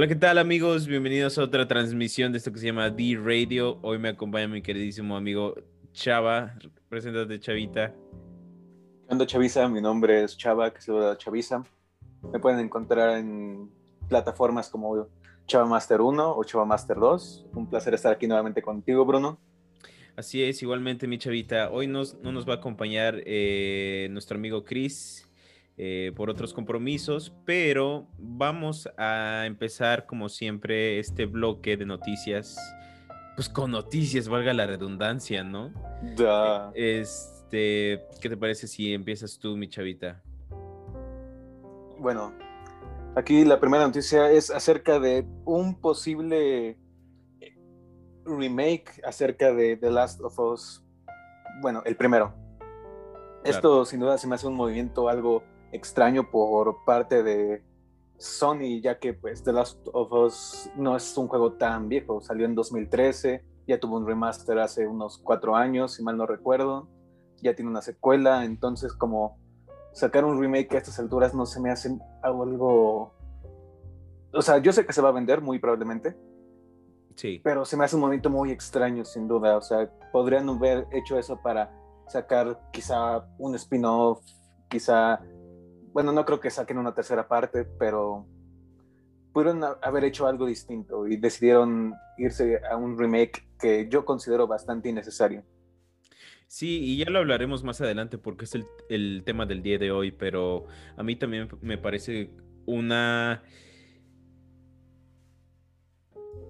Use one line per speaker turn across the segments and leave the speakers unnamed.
Hola, ¿qué tal amigos? Bienvenidos a otra transmisión de esto que se llama D Radio. Hoy me acompaña mi queridísimo amigo Chava. Preséntate, Chavita.
¿Qué onda, Chavisa? Mi nombre es Chava, que se llama Chavisa. Me pueden encontrar en plataformas como Chava Master 1 o Chava Master 2. Un placer estar aquí nuevamente contigo, Bruno.
Así es, igualmente mi chavita. Hoy nos, no nos va a acompañar eh, nuestro amigo Chris eh, por otros compromisos, pero vamos a empezar como siempre este bloque de noticias, pues con noticias, valga la redundancia, ¿no? Este, ¿qué te parece si empiezas tú, mi chavita?
Bueno, aquí la primera noticia es acerca de un posible remake acerca de The Last of Us. Bueno, el primero. Esto sin duda se me hace un movimiento algo extraño por parte de Sony, ya que pues The Last of Us no es un juego tan viejo, salió en 2013, ya tuvo un remaster hace unos cuatro años, si mal no recuerdo, ya tiene una secuela, entonces como sacar un remake a estas alturas no se me hace algo... O sea, yo sé que se va a vender muy probablemente,
Sí.
pero se me hace un momento muy extraño, sin duda. O sea, podrían haber hecho eso para sacar quizá un spin-off, quizá, bueno, no creo que saquen una tercera parte, pero pudieron haber hecho algo distinto y decidieron irse a un remake que yo considero bastante innecesario.
Sí, y ya lo hablaremos más adelante porque es el, tema del día de hoy, pero a mí también me parece una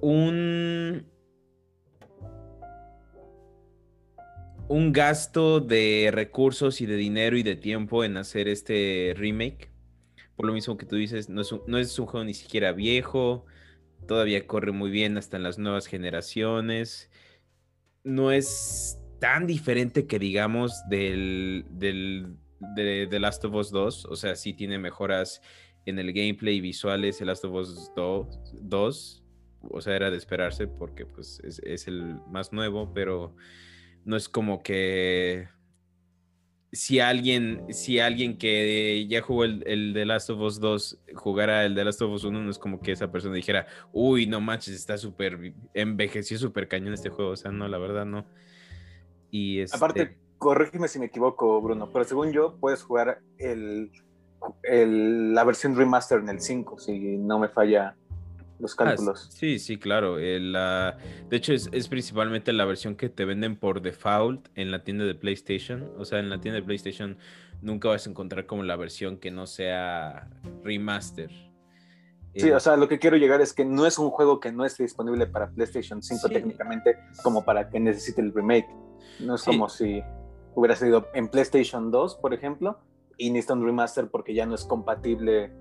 un, un gasto de recursos y de dinero y de tiempo en hacer este remake. Por lo mismo que tú dices, no es un, no es un juego ni siquiera viejo, todavía corre muy bien hasta en las nuevas generaciones. No es tan diferente que digamos del, del Last of Us 2, o sea, sí tiene mejoras en el gameplay y visuales The Last of Us 2, 2 o sea, era de esperarse porque pues es, el más nuevo, pero no es como que si alguien, si alguien que ya jugó el, el The Last of Us 2 jugara el The Last of Us 1, no es como que esa persona dijera, uy, no manches, está súper, envejeció súper cañón este juego, o sea, no, la verdad no. Y este...
Aparte, corrígeme si me equivoco, Bruno, pero según yo, puedes jugar el, el, la versión remaster en el 5, si no me falla los ah, cálculos.
sí, sí, claro. de hecho, es, es, principalmente la versión que te venden por default en la tienda de PlayStation. O sea, en la tienda de PlayStation nunca vas a encontrar como la versión que no sea remaster.
Sí, eh, o sea, lo que quiero llegar es que no es un juego que no esté disponible para PlayStation 5 técnicamente como para que necesite el remake. No es como si hubiera salido en PlayStation 2, por ejemplo, y necesita un remaster porque ya no es compatible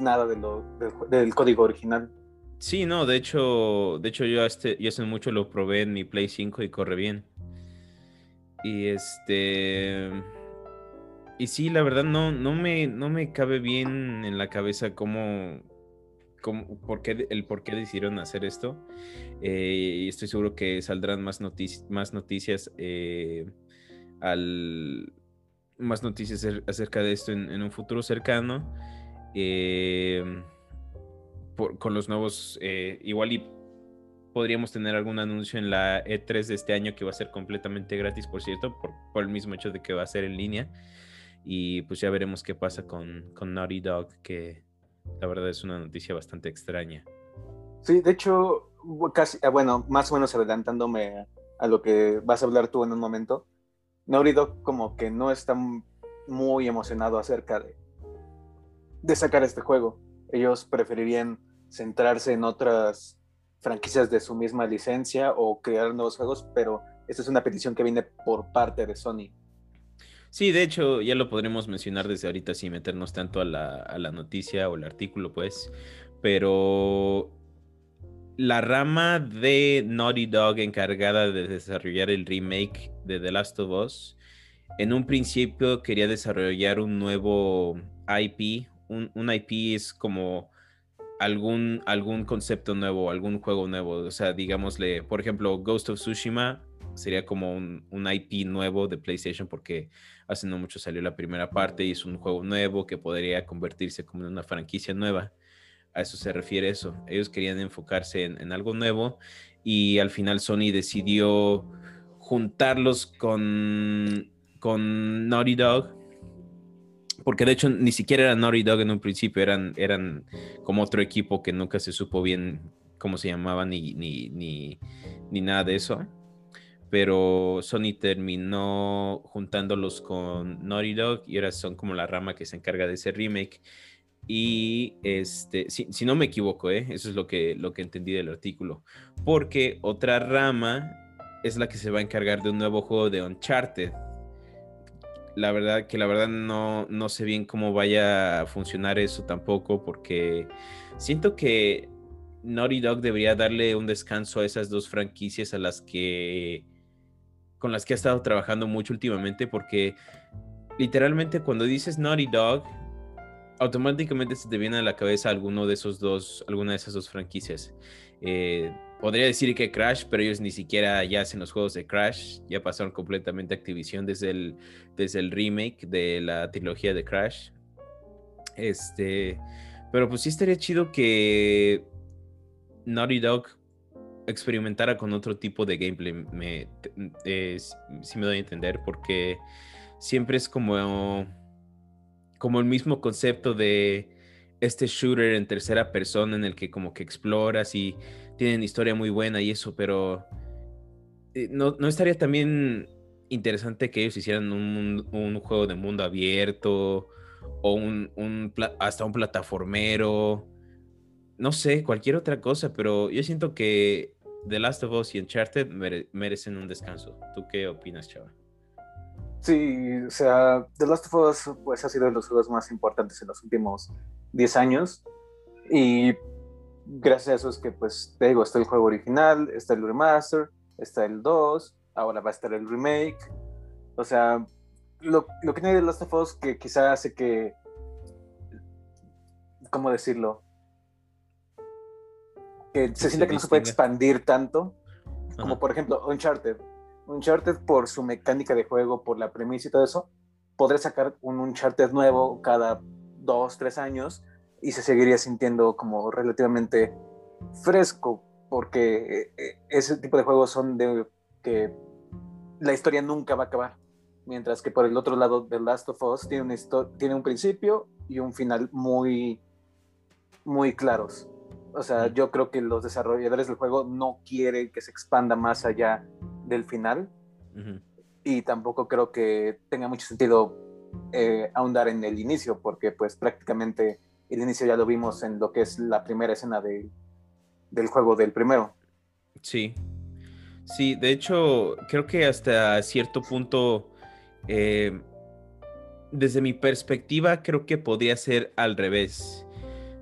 nada de lo, del código original.
Sí, no, de hecho, de hecho yo, este, yo hace mucho lo probé en mi Play 5 y corre bien. Y este... Y sí, la verdad no, no, me, no me cabe bien en la cabeza cómo, cómo por qué, el por qué decidieron hacer esto. Eh, y estoy seguro que saldrán más, noticias más noticias eh, al, más noticias acerca de esto en, en un futuro cercano. Eh, con los nuevos, eh, igual y podríamos tener algún anuncio en la E3 de este año que va a ser completamente gratis, por cierto, por, el mismo hecho de que va a ser en línea. Y pues ya veremos qué pasa con, con Naughty Dog, que la verdad es una noticia bastante extraña.
Sí, de hecho, casi, ah, bueno, más o menos adelantándome a lo que vas a hablar tú en un momento, Naughty Dog como que no está muy emocionado acerca de, de sacar este juego. Ellos preferirían centrarse en otras franquicias de su misma licencia o crear nuevos juegos, pero esta es una petición que viene por parte de Sony.
Sí, de hecho, ya lo podremos mencionar desde ahorita sin meternos tanto a la, a la noticia o el artículo, pues. Pero la rama de Naughty Dog encargada de desarrollar el remake de The Last of Us, en un principio quería desarrollar un nuevo IP, un, IP es como algún, algún concepto nuevo, algún juego nuevo. O sea, digámosle, por ejemplo, Ghost of Tsushima sería como un, IP nuevo de PlayStation porque hace no mucho salió la primera parte y es un juego nuevo que podría convertirse como en una franquicia nueva. a eso se refiere eso. Ellos querían enfocarse en, en algo nuevo y al final Sony decidió juntarlos con, con Naughty Dog. Porque de hecho ni siquiera era Naughty Dog en un principio, eran, eran como otro equipo que nunca se supo bien cómo se llamaban ni, ni, ni, ni nada de eso. Pero Sony terminó juntándolos con Naughty Dog y ahora son como la rama que se encarga de ese remake. Y este, si, si, no me equivoco, ¿eh? eso es lo que, lo que entendí del artículo. Porque otra rama es la que se va a encargar de un nuevo juego de Uncharted. La verdad que la verdad no, no sé bien cómo vaya a funcionar eso tampoco, porque siento que Naughty Dog debería darle un descanso a esas dos franquicias a las que con las que ha estado trabajando mucho últimamente, porque literalmente cuando dices Naughty Dog, automáticamente se te viene a la cabeza alguno de esos dos, alguna de esas dos franquicias. Eh, podría decir que Crash, pero ellos ni siquiera ya hacen los juegos de Crash, ya pasaron completamente Activision desde el, desde el remake de la trilogía de Crash. Este, pero pues sí estaría chido que Naughty Dog experimentara con otro tipo de gameplay, me, eh, si me doy a entender, porque siempre es como como el mismo concepto de este shooter en tercera persona en el que como que exploras y tienen historia muy buena y eso, pero eh, ¿no, estaría también interesante que ellos hicieran un, juego de mundo abierto o un, hasta un plataformero? No sé, cualquier otra cosa, pero yo siento que The Last of Us y Uncharted merecen un descanso. ¿Tú qué opinas, Chava?
Sí, o sea, The Last of Us pues, ha sido de los juegos más importantes en los últimos 10 años. Y gracias a eso es que, pues, te digo, está el juego original, está el remaster, está el 2, ahora va a estar el remake. O sea, lo, lo que tiene The Last of Us que quizá hace que. ¿Cómo decirlo? Que se siente que no se puede expandir tanto. Como por ejemplo Uncharted Uncharted por su mecánica de juego, por la premisa y todo eso, podré sacar un Uncharted nuevo cada dos, tres años y se seguiría sintiendo como relativamente fresco, porque eh, ese tipo de juegos son de que la historia nunca va a acabar. Mientras que por el otro lado, The Last of Us tiene, tiene un principio y un final muy, muy claros. O sea, yo creo que los desarrolladores del juego no quieren que se expanda más allá del final. Y tampoco creo que tenga mucho sentido eh, ahondar en el inicio, porque pues prácticamente el inicio ya lo vimos en lo que es la primera escena de, del juego del primero.
Sí. Sí, de hecho, creo que hasta cierto punto, eh, desde mi perspectiva, creo que podría ser al revés.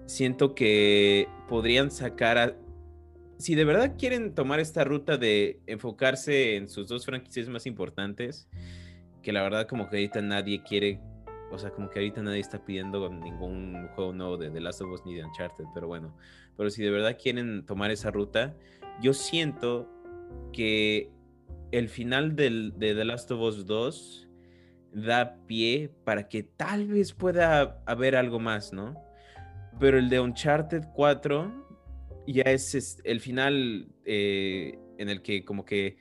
Siento que podrían sacar a, si de verdad quieren tomar esta ruta de enfocarse en sus dos franquicias más importantes, que la verdad como que ahorita nadie quiere, o sea, como que ahorita nadie está pidiendo ningún juego nuevo de The Last of Us ni de Uncharted, pero bueno, pero si de verdad quieren tomar esa ruta, yo siento que el final de The Last of Us 2 da pie para que tal vez pueda haber algo más, ¿no? Pero el de Uncharted 4 ya es, el final eh, en el que como que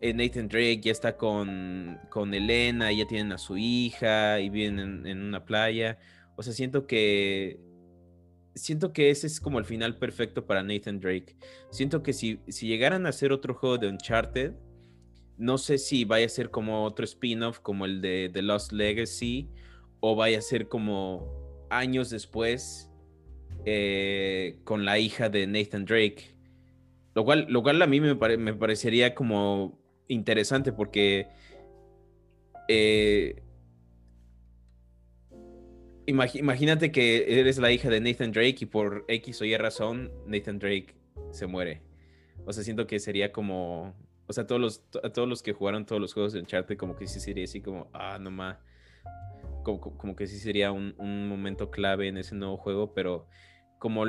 Nathan Drake ya está con, con Elena, ya tienen a su hija y viven en, una playa. O sea, siento que siento que ese es como el final perfecto para Nathan Drake. Siento que si, si llegaran a hacer otro juego de Uncharted, no sé si vaya a ser como otro spin-off como el de The Lost Legacy o vaya a ser como años después eh, con la hija de Nathan Drake. Lo cual, lo cual a mí me, me parecería como interesante porque eh, imagínate que eres la hija de Nathan Drake y por X o Y razón Nathan Drake se muere. O sea, siento que sería como, o sea, todos los, a todos los que jugaron todos los juegos de Uncharted como que sí sería así como, ah, no más. Como, como, que sí sería un, un momento clave en ese nuevo juego, pero como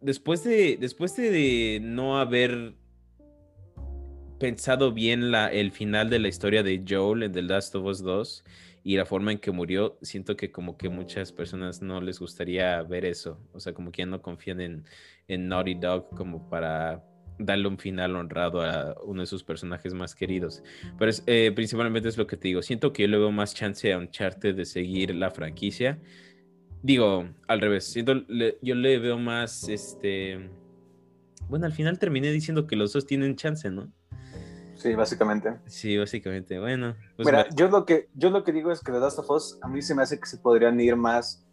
después de después de no haber pensado bien el final de la historia de Joel en The Last of Us 2 y la forma en que murió, siento que como que muchas personas no les gustaría ver eso. O sea, como que ya no confían en, en Naughty Dog como para darle un final honrado a uno de sus personajes más queridos. Pero eh, principalmente es lo que te digo. Siento que yo le veo más chance a Uncharted de seguir la franquicia. Digo, al revés. Siento, yo le veo más, este... Bueno, al final terminé diciendo que los dos tienen chance, ¿no?
Sí, básicamente.
Sí, básicamente. Bueno.
Pues Mira, yo lo que yo lo que digo es que The Last of Us a mí se me hace que se podrían ir más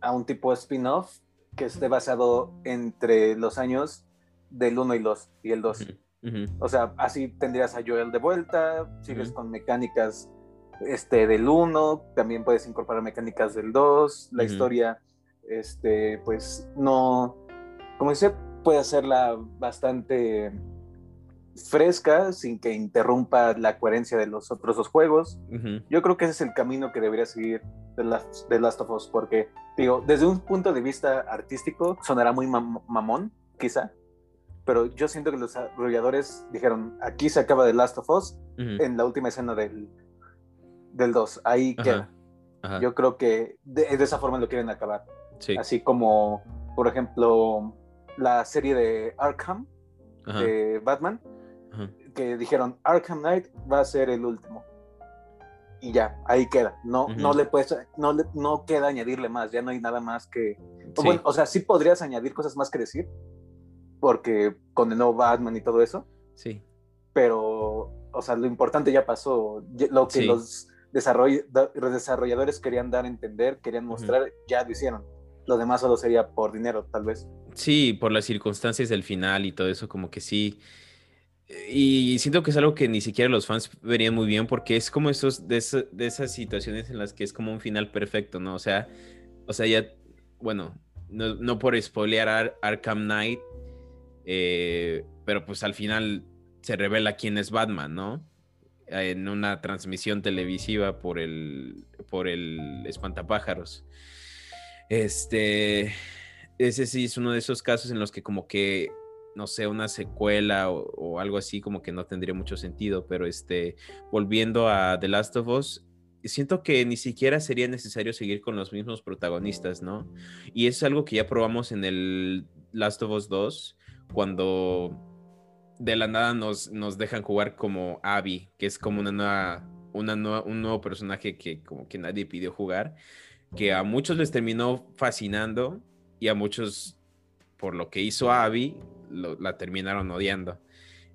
a un tipo de spin-off que esté basado entre los años del 1 y, los, y el 2. O sea, así tendrías a Joel de vuelta, sigues con mecánicas este, del 1, también puedes incorporar mecánicas del 2, la historia, este, pues no, como dice, puede hacerla bastante fresca sin que interrumpa la coherencia de los otros dos juegos. Yo creo que ese es el camino que debería seguir de Last, Last of Us, porque, digo, desde un punto de vista artístico sonará muy mamón, quizá, pero yo siento que los desarrolladores dijeron, aquí se acaba The Last of Us en la última escena del, del 2, ahí queda. Yo creo que de, esa forma lo quieren acabar. Así como, por ejemplo, la serie de Arkham, de Batman, que dijeron Arkham Knight va a ser el último. Y ya, ahí queda. No, no le puedes, no, no queda añadirle más, ya no hay nada más que. O, sea, sí podrías añadir cosas más que decir, porque con el nuevo Batman y todo eso.
Sí.
Pero, o sea, lo importante ya pasó. Lo que los desarrolladores querían dar a entender, querían mostrar, ya lo hicieron. Lo demás solo sería por dinero, tal vez.
Sí, por las circunstancias del final y todo eso, como que sí y siento que es algo que ni siquiera los fans verían muy bien porque es como esos de, esas situaciones en las que es como un final perfecto, ¿no? O sea, o sea, ya, bueno, no, por spoilear Arkham Knight, eh, pero pues al final se revela quién es Batman, ¿no? En una transmisión televisiva por el, por el espantapájaros. Este, ese sí es uno de esos casos en los que como que no sé, una secuela o, algo así, como que no tendría mucho sentido, pero este, volviendo a The Last of Us, siento que ni siquiera sería necesario seguir con los mismos protagonistas, ¿no? Y es algo que ya probamos en el Last of Us 2, cuando de la nada nos, nos dejan jugar como Abby, que es como una nueva, una un nuevo personaje que como que nadie pidió jugar, que a muchos les terminó fascinando y a muchos por lo que hizo Abby la terminaron odiando.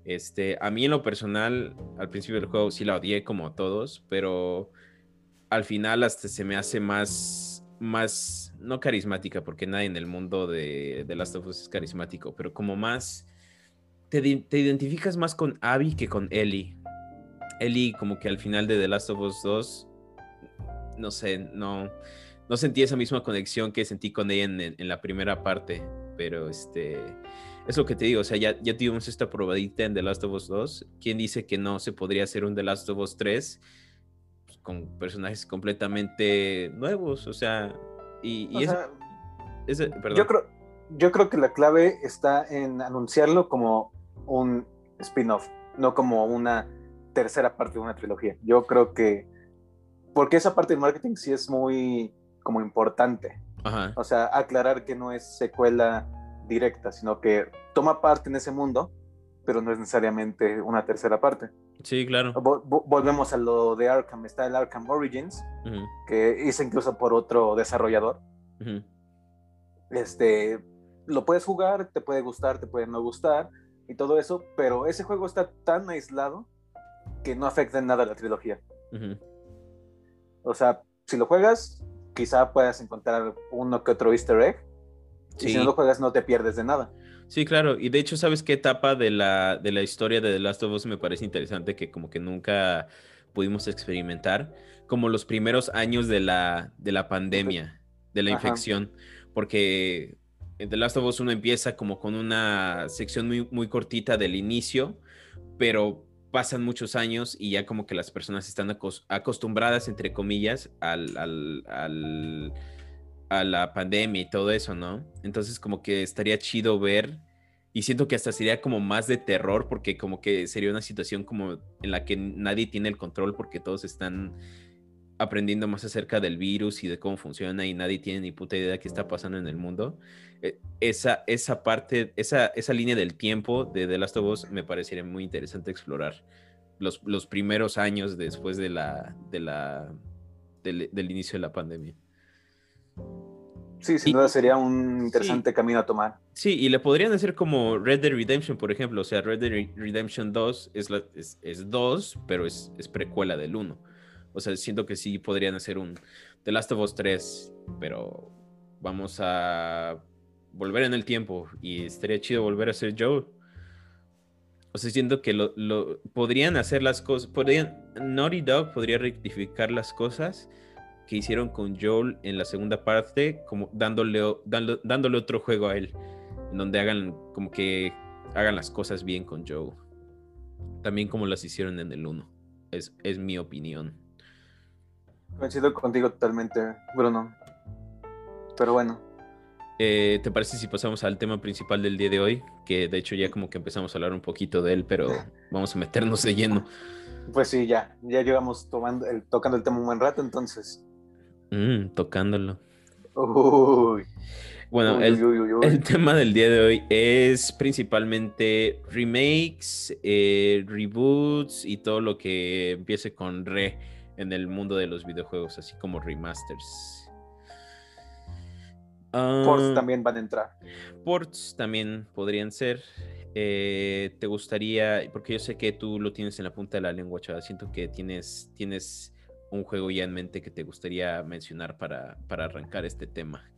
Este, a mí en lo personal, al principio del juego sí la odié como todos, pero al final hasta se me hace más, más, no carismática, porque nadie en el mundo de, de Last of Us es carismático, pero como más, te, te identificas más con Abby que con Ellie. Ellie como que al final de The Last of Us 2, no sé, no, no sentí esa misma conexión que sentí con ella en, en la primera parte, pero este es lo que te digo, o sea, ya, ya tuvimos esta probadita en The Last of Us 2. ¿Quién dice que no se podría hacer un The Last of Us 3 pues, con personajes completamente nuevos? O sea, y,
Yo, creo, yo creo que la clave está en anunciarlo como un spin-off, no como una tercera parte de una trilogía. Yo creo que, porque esa parte del marketing sí es muy como importante. O sea, aclarar que no es secuela directa, sino que toma parte en ese mundo, pero no es necesariamente una tercera parte.
Sí, claro.
volvemos a lo de Arkham. Está el Arkham Origins, que hice incluso por otro desarrollador. Este, lo puedes jugar, te puede gustar, te puede no gustar y todo eso, pero ese juego está tan aislado que no afecta en nada a la trilogía. O sea, si lo juegas, quizá puedas encontrar uno que otro easter egg, si no lo juegas no te pierdes de nada.
Sí, claro. Y de hecho, ¿sabes qué etapa de la, de la historia de The Last of Us me parece interesante que como que nunca pudimos experimentar? Como los primeros años de la, de la pandemia, de la infección. Porque en The Last of Us uno empieza como con una sección muy, muy cortita del inicio, pero pasan muchos años y ya como que las personas están acostumbradas, entre comillas, al, a la pandemia y todo eso, ¿no? Entonces como que estaría chido ver Y siento que hasta sería como más de terror porque como que sería una situación como en la que nadie tiene el control porque todos están aprendiendo más acerca del virus y de cómo funciona y nadie tiene ni puta idea de qué está pasando en el mundo. Eh, esa, esa parte, esa, esa línea del tiempo de The Last of Us me parecería muy interesante explorar. Los, los primeros años después de la, de la, del, inicio de la pandemia.
Sí, sin duda sería un interesante camino a tomar.
Sí, y le podrían hacer como Red Dead Redemption, por ejemplo. O sea, Red Dead Redemption 2 es, la, es, es 2, pero es, es precuela del 1. O sea, siento que sí podrían hacer un The Last of Us 3, pero vamos a volver en el tiempo y estaría chido volver a ser Joe. O sea, siento que lo, podrían hacer las cosas, podrían, Naughty Dog podría rectificar las cosas que hicieron con Joel en la segunda parte, como dándole, dándole otro juego a él, en donde hagan como que hagan las cosas bien con Joe. También como las hicieron en el 1. Es, es mi opinión.
Coincido contigo totalmente, Bruno. Pero bueno.
Eh, ¿Te parece si pasamos al tema principal del día de hoy? Que de hecho ya como que empezamos a hablar un poquito de él, pero vamos a meternos de lleno.
Pues sí, ya, ya llevamos tomando el, tocando el tema un buen rato, entonces.
Mm, tocándolo. Bueno, el, el, tema del día de hoy es principalmente remakes, eh, reboots y todo lo que empiece con re en el mundo de los videojuegos, así como remasters.
ports ah, también van a entrar.
Ports también podrían ser. Eh, ¿Te gustaría? Porque yo sé que tú lo tienes en la punta de la lengua, chaval. Siento que tienes, tienes un juego ya en mente que te gustaría mencionar para, para arrancar este tema.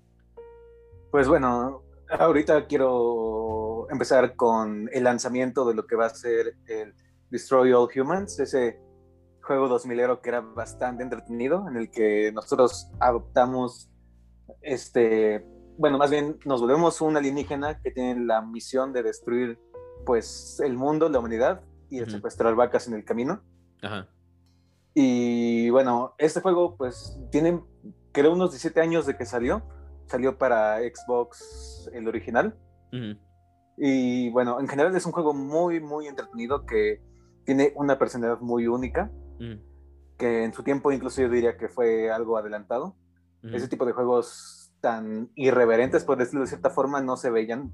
Pues bueno, ahorita quiero empezar con el lanzamiento de lo que va a ser el Destroy All Humans, ese juego 2000 que era bastante entretenido, en el que nosotros adoptamos, este, bueno, más bien nos volvemos un alienígena que tiene la misión de destruir, pues, el mundo, la humanidad y de secuestrar vacas en el camino. Ajá. Y bueno, este juego, pues, tiene, creo, unos 17 años de que salió. Salió para Xbox el original. Y bueno, en general es un juego muy, muy entretenido que tiene una personalidad muy única. Que en su tiempo incluso yo diría que fue algo adelantado. Ese tipo de juegos tan irreverentes, por decirlo de cierta forma, no se veían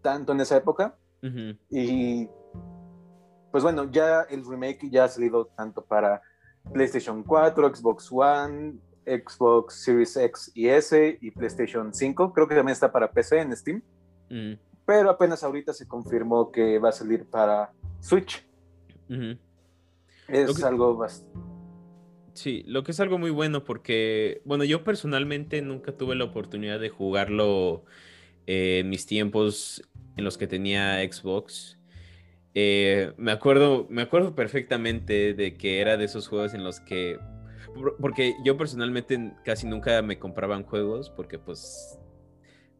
tanto en esa época. Y pues bueno, ya el remake ya ha salido tanto para PlayStation 4, Xbox One, Xbox Series X y S y PlayStation 5. Creo que también está para PC en Steam. Mm. Pero apenas ahorita se confirmó que va a salir para Switch. Es algo bastante...
Sí, lo que es algo muy bueno porque, bueno, yo personalmente nunca tuve la oportunidad de jugarlo eh, en mis tiempos en los que tenía Xbox. Eh, me acuerdo, me acuerdo perfectamente de que era de esos juegos en los que, porque yo personalmente casi nunca me compraban juegos porque pues,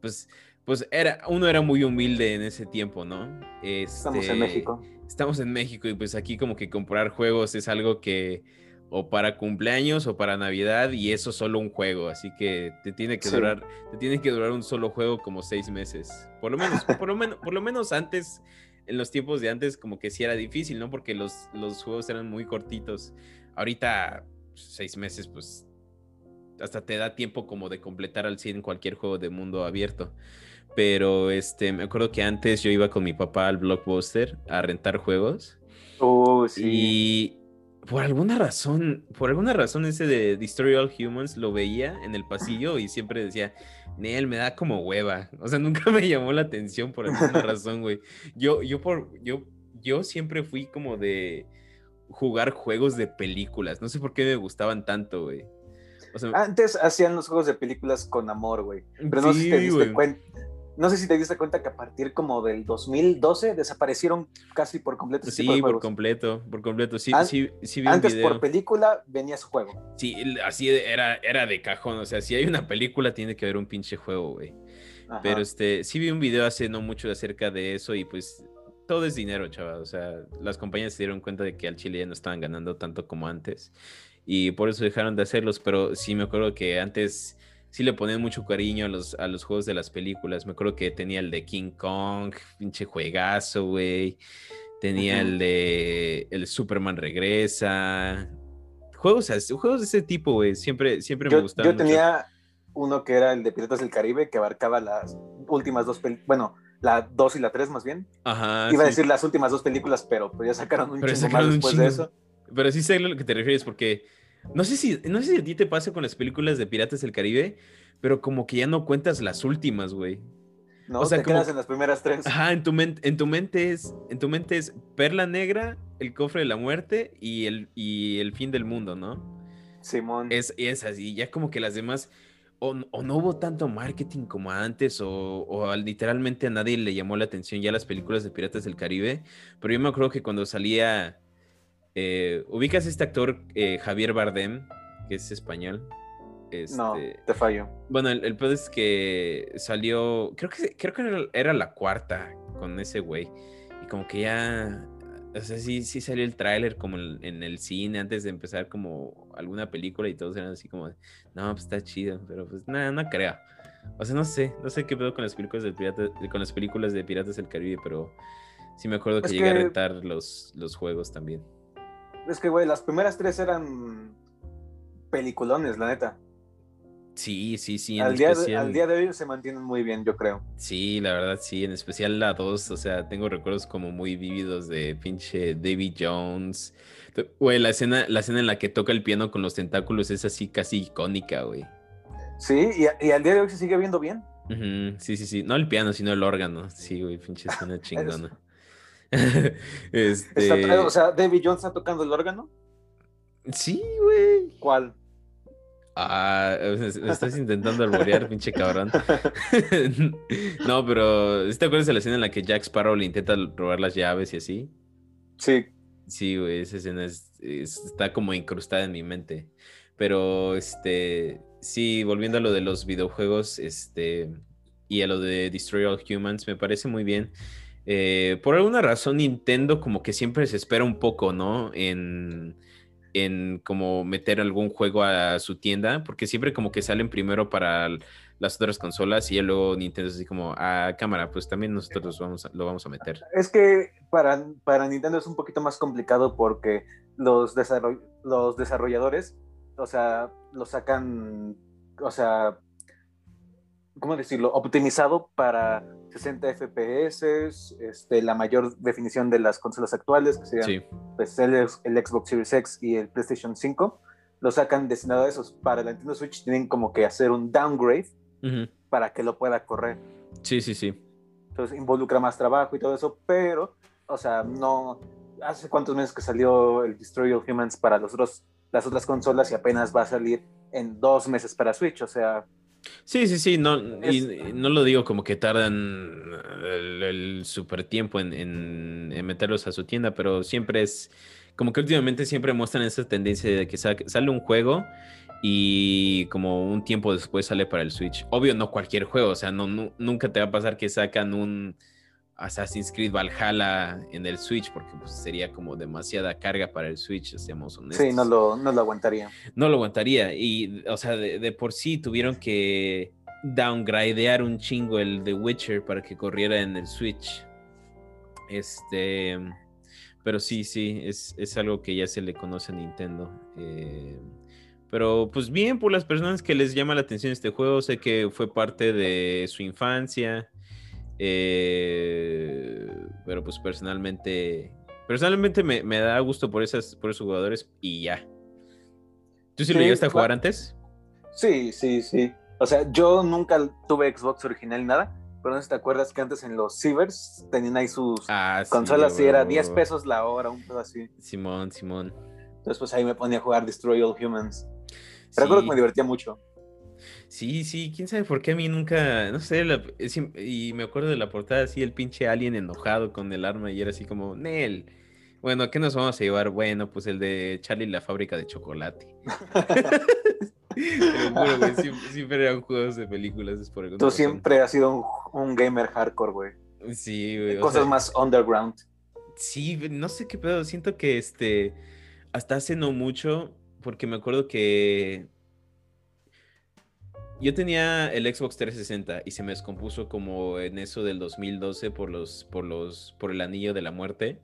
pues, pues era, uno era muy humilde en ese tiempo, ¿no?
Estamos en este, México
estamos en México y pues aquí como que comprar juegos es algo que o para cumpleaños o para Navidad y eso solo un juego, así que te tiene que durar, te tiene que durar un solo juego como seis meses, por lo menos, por lo menos, por lo menos antes, en los tiempos de antes como que sí era difícil, ¿no? Porque los, los juegos eran muy cortitos. Ahorita seis meses, pues hasta te da tiempo como de completar al 100 cualquier juego de mundo abierto. Pero este, me acuerdo que antes yo iba con mi papá al Blockbuster a rentar juegos.
Oh, sí.
Y por alguna razón, por alguna razón ese de Destroy All Humans lo veía en el pasillo y siempre decía, Nel, me da como hueva. O sea, nunca me llamó la atención por alguna razón, güey. Yo, yo por, yo, yo siempre fui como de jugar juegos de películas. No sé por qué me gustaban tanto, güey.
Antes hacían los juegos de películas con amor, güey. Pero no sé si te diste cuenta no sé si te diste cuenta que a partir como del 2012 desaparecieron casi por completo.
Sí, por completo, por completo. Sí, sí, sí
Antes por película venía su juego.
Sí, así era, era de cajón. O sea, si hay una película tiene que haber un pinche juego, güey. Pero este, sí vi un video hace no mucho acerca de eso y pues todo es dinero, chaval. O sea, las compañías se dieron cuenta de que al Chile ya no estaban ganando tanto como antes y por eso dejaron de hacerlos. Pero sí me acuerdo que antes sí le ponían mucho cariño a los, a los juegos de las películas. Me acuerdo que tenía el de King Kong, pinche juegazo, güey. Tenía el de el Superman Regresa. Juegos, juegos de ese tipo, güey. Siempre, siempre me gustaban.
Yo tenía uno que era el de Piratas del Caribe, que abarcaba las últimas dos películas. Bueno, la 2 y la 3 más bien. Ajá. Iba a decir las últimas dos películas, pero pues ya sacaron un chingo más después de eso.
Pero sí sé a lo que te refieres, porque no sé, si, no sé si a ti te pasa con las películas de Piratas del Caribe, pero como que ya no cuentas las últimas, güey.
No, o sea, te quedas en las primeras tres.
Ajá, en tu, mente, en tu mente es, en tu mente es Perla Negra, El Cofre de la Muerte y el, y el Fin del Mundo, ¿no?
Simón.
Es, es así, ya como que las demás o, no hubo tanto marketing como antes, o, literalmente a nadie le llamó la atención ya las películas de Piratas del Caribe. Pero yo me acuerdo que cuando salía. Eh, ¿Ubicas este actor eh, Javier Bardem, que es español?
no, este, te fallo.
Bueno, el, el peor es que salió. Creo que, creo que era la cuarta con ese güey. Y como que ya o sea, sí, sí salió el tráiler como en, el cine antes de empezar como alguna película y todos eran así como, no, pues está chido, pero pues nada, no creo. O sea, no sé, no sé qué pedo con las películas de piratas, con las películas de Piratas del Caribe, pero sí me acuerdo que llegué a rentar los, los juegos también.
Es que, güey, las primeras tres eran peliculones, la neta.
Sí, sí, sí.
al, día de, al día de hoy se mantienen muy bien, yo creo.
Sí, la verdad, sí. En especial la 2, o sea, tengo recuerdos como muy vívidos de pinche David Jones. Güey, la escena, la escena en la que toca el piano con los tentáculos es así casi icónica, güey.
Sí, y, al día de hoy se sigue viendo bien.
Sí, sí, sí. No el piano, sino el órgano. Sí, güey, pinche escena chingona.
este... o sea, David Jones está tocando el órgano.
Sí, güey.
¿Cuál?
Ah, estás intentando arborear, pinche cabrón. no, pero ¿te acuerdas de la escena en la que Jack Sparrow le intenta robar las llaves y así?
Sí.
Sí, güey, esa escena está como incrustada en mi mente. Pero, este, sí, volviendo a lo de los videojuegos, este, y a lo de Destroy All Humans, me parece muy bien. Eh, por alguna razón, Nintendo como que siempre se espera un poco, ¿no? En en como meter algún juego a su tienda, porque siempre como que salen primero para las otras consolas y luego Nintendo es así como, a ah, cámara, pues también nosotros vamos lo vamos a meter.
Es que para, para Nintendo es un poquito más complicado porque los, los desarrolladores, o sea, lo sacan, o sea, ¿cómo decirlo? Optimizado para 60 FPS, este, la mayor definición de las consolas actuales, que serían pues, el, Xbox Series X y el PlayStation 5, lo sacan destinado a esos. Para la Nintendo Switch tienen como que hacer un downgrade para que lo pueda correr.
Sí, sí, sí.
Entonces involucra más trabajo y todo eso, pero, o sea, no. ¿Hace cuántos meses que salió el Destroy All Humans para los otros, las otras consolas y apenas va a salir en dos meses para Switch? O sea,
Sí, sí, sí, no, y no lo digo como que tardan el, super tiempo en, meterlos a su tienda, pero siempre es como que últimamente siempre muestran esa tendencia de que sale un juego y como un tiempo después sale para el Switch. Obvio, no cualquier juego, o sea, no, nunca te va a pasar que sacan un Assassin's Creed Valhalla en el Switch, porque pues, sería como demasiada carga para el Switch, seamos honestos.
Sí, no lo, no lo aguantaría.
No lo aguantaría. Y, o sea, de, por sí tuvieron que downgradear un chingo el The Witcher para que corriera en el Switch. Este. Pero sí, sí, es, algo que ya se le conoce a Nintendo. Eh, pero pues bien, por las personas que les llama la atención este juego, sé que fue parte de su infancia. Eh, pero pues personalmente, personalmente me, da gusto por, esas, por esos jugadores y ya. ¿Tú sí, lo llegaste a jugar antes?
Sí, sí, sí. O sea, yo nunca tuve Xbox original ni nada, pero no sé si te acuerdas que antes en los cibers tenían ahí sus ah, consolas y era 10 pesos la hora, un pedo así.
Simón, Simón.
Entonces pues ahí me ponía a jugar Destroy All Humans. Recuerdo que me divertía mucho.
Sí, sí, quién sabe por qué a mí nunca, no sé, y me acuerdo de la portada así, el pinche alien enojado con el arma y era así como, Nel, bueno, ¿qué nos vamos a llevar? Bueno, pues el de Charlie la fábrica de chocolate. Pero siempre, eran juegos de películas. Es por
Tú siempre has sido un, gamer hardcore, güey.
Sí, güey.
Cosas más underground.
Sí, no sé qué pedo, siento que este, hasta hace no mucho, porque me acuerdo que yo tenía el Xbox 360 y se me descompuso como en eso del 2012 por los, por los, por el anillo de la muerte.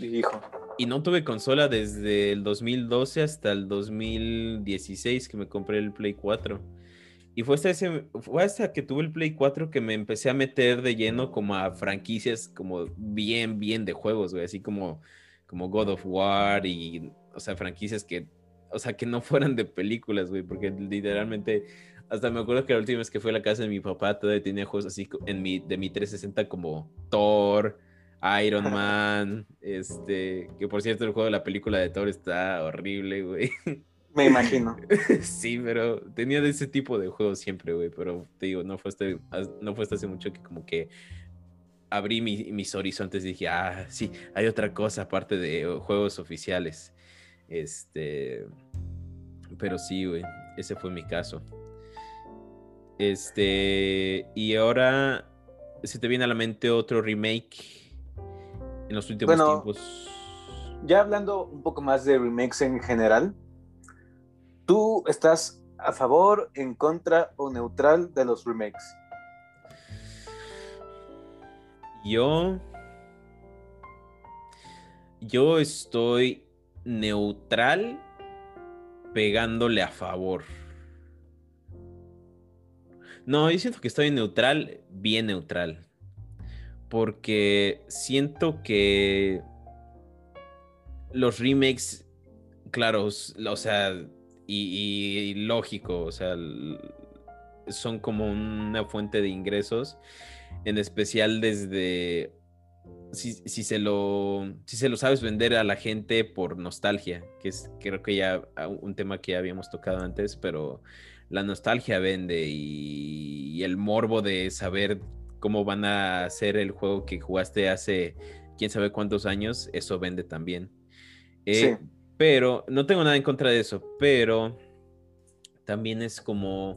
Hijo.
Y no tuve consola desde el 2012 hasta el 2016 que me compré el Play 4. Y fue hasta, ese, fue hasta que tuve el Play 4 que me empecé a meter de lleno como a franquicias como bien, bien de juegos, güey. Así como, como God of War y, o sea, franquicias que, o sea, que no fueran de películas, güey. Porque literalmente, hasta me acuerdo que la última vez que fui a la casa de mi papá todavía tenía juegos así en mi, de mi 360 como Thor, Iron Man, este, que por cierto el juego de la película de Thor está horrible, güey.
Me imagino.
sí, pero tenía de ese tipo de juegos siempre, güey, pero te digo, no fue hasta, no fue hasta hace mucho que como que abrí mis horizontes y dije, ah, sí, hay otra cosa aparte de juegos oficiales. Este, pero sí, güey, ese fue mi caso. Este, y ahora se te viene a la mente otro remake en los últimos tiempos.
Ya hablando un poco más de remakes en general, ¿tú estás a favor, en contra o neutral de los remakes?
Yo. Yo estoy neutral pegándole a favor. No, yo siento que estoy neutral, bien neutral. Porque siento que los remakes, claro, o sea, y, lógico, o sea, son como una fuente de ingresos, en especial desde si, se lo, si se lo sabes vender a la gente por nostalgia, que es creo que ya un tema que ya habíamos tocado antes, pero la nostalgia vende y el morbo de saber cómo van a hacer el juego que jugaste hace quién sabe cuántos años, eso vende también. Eh, pero no tengo nada en contra de eso, pero también es como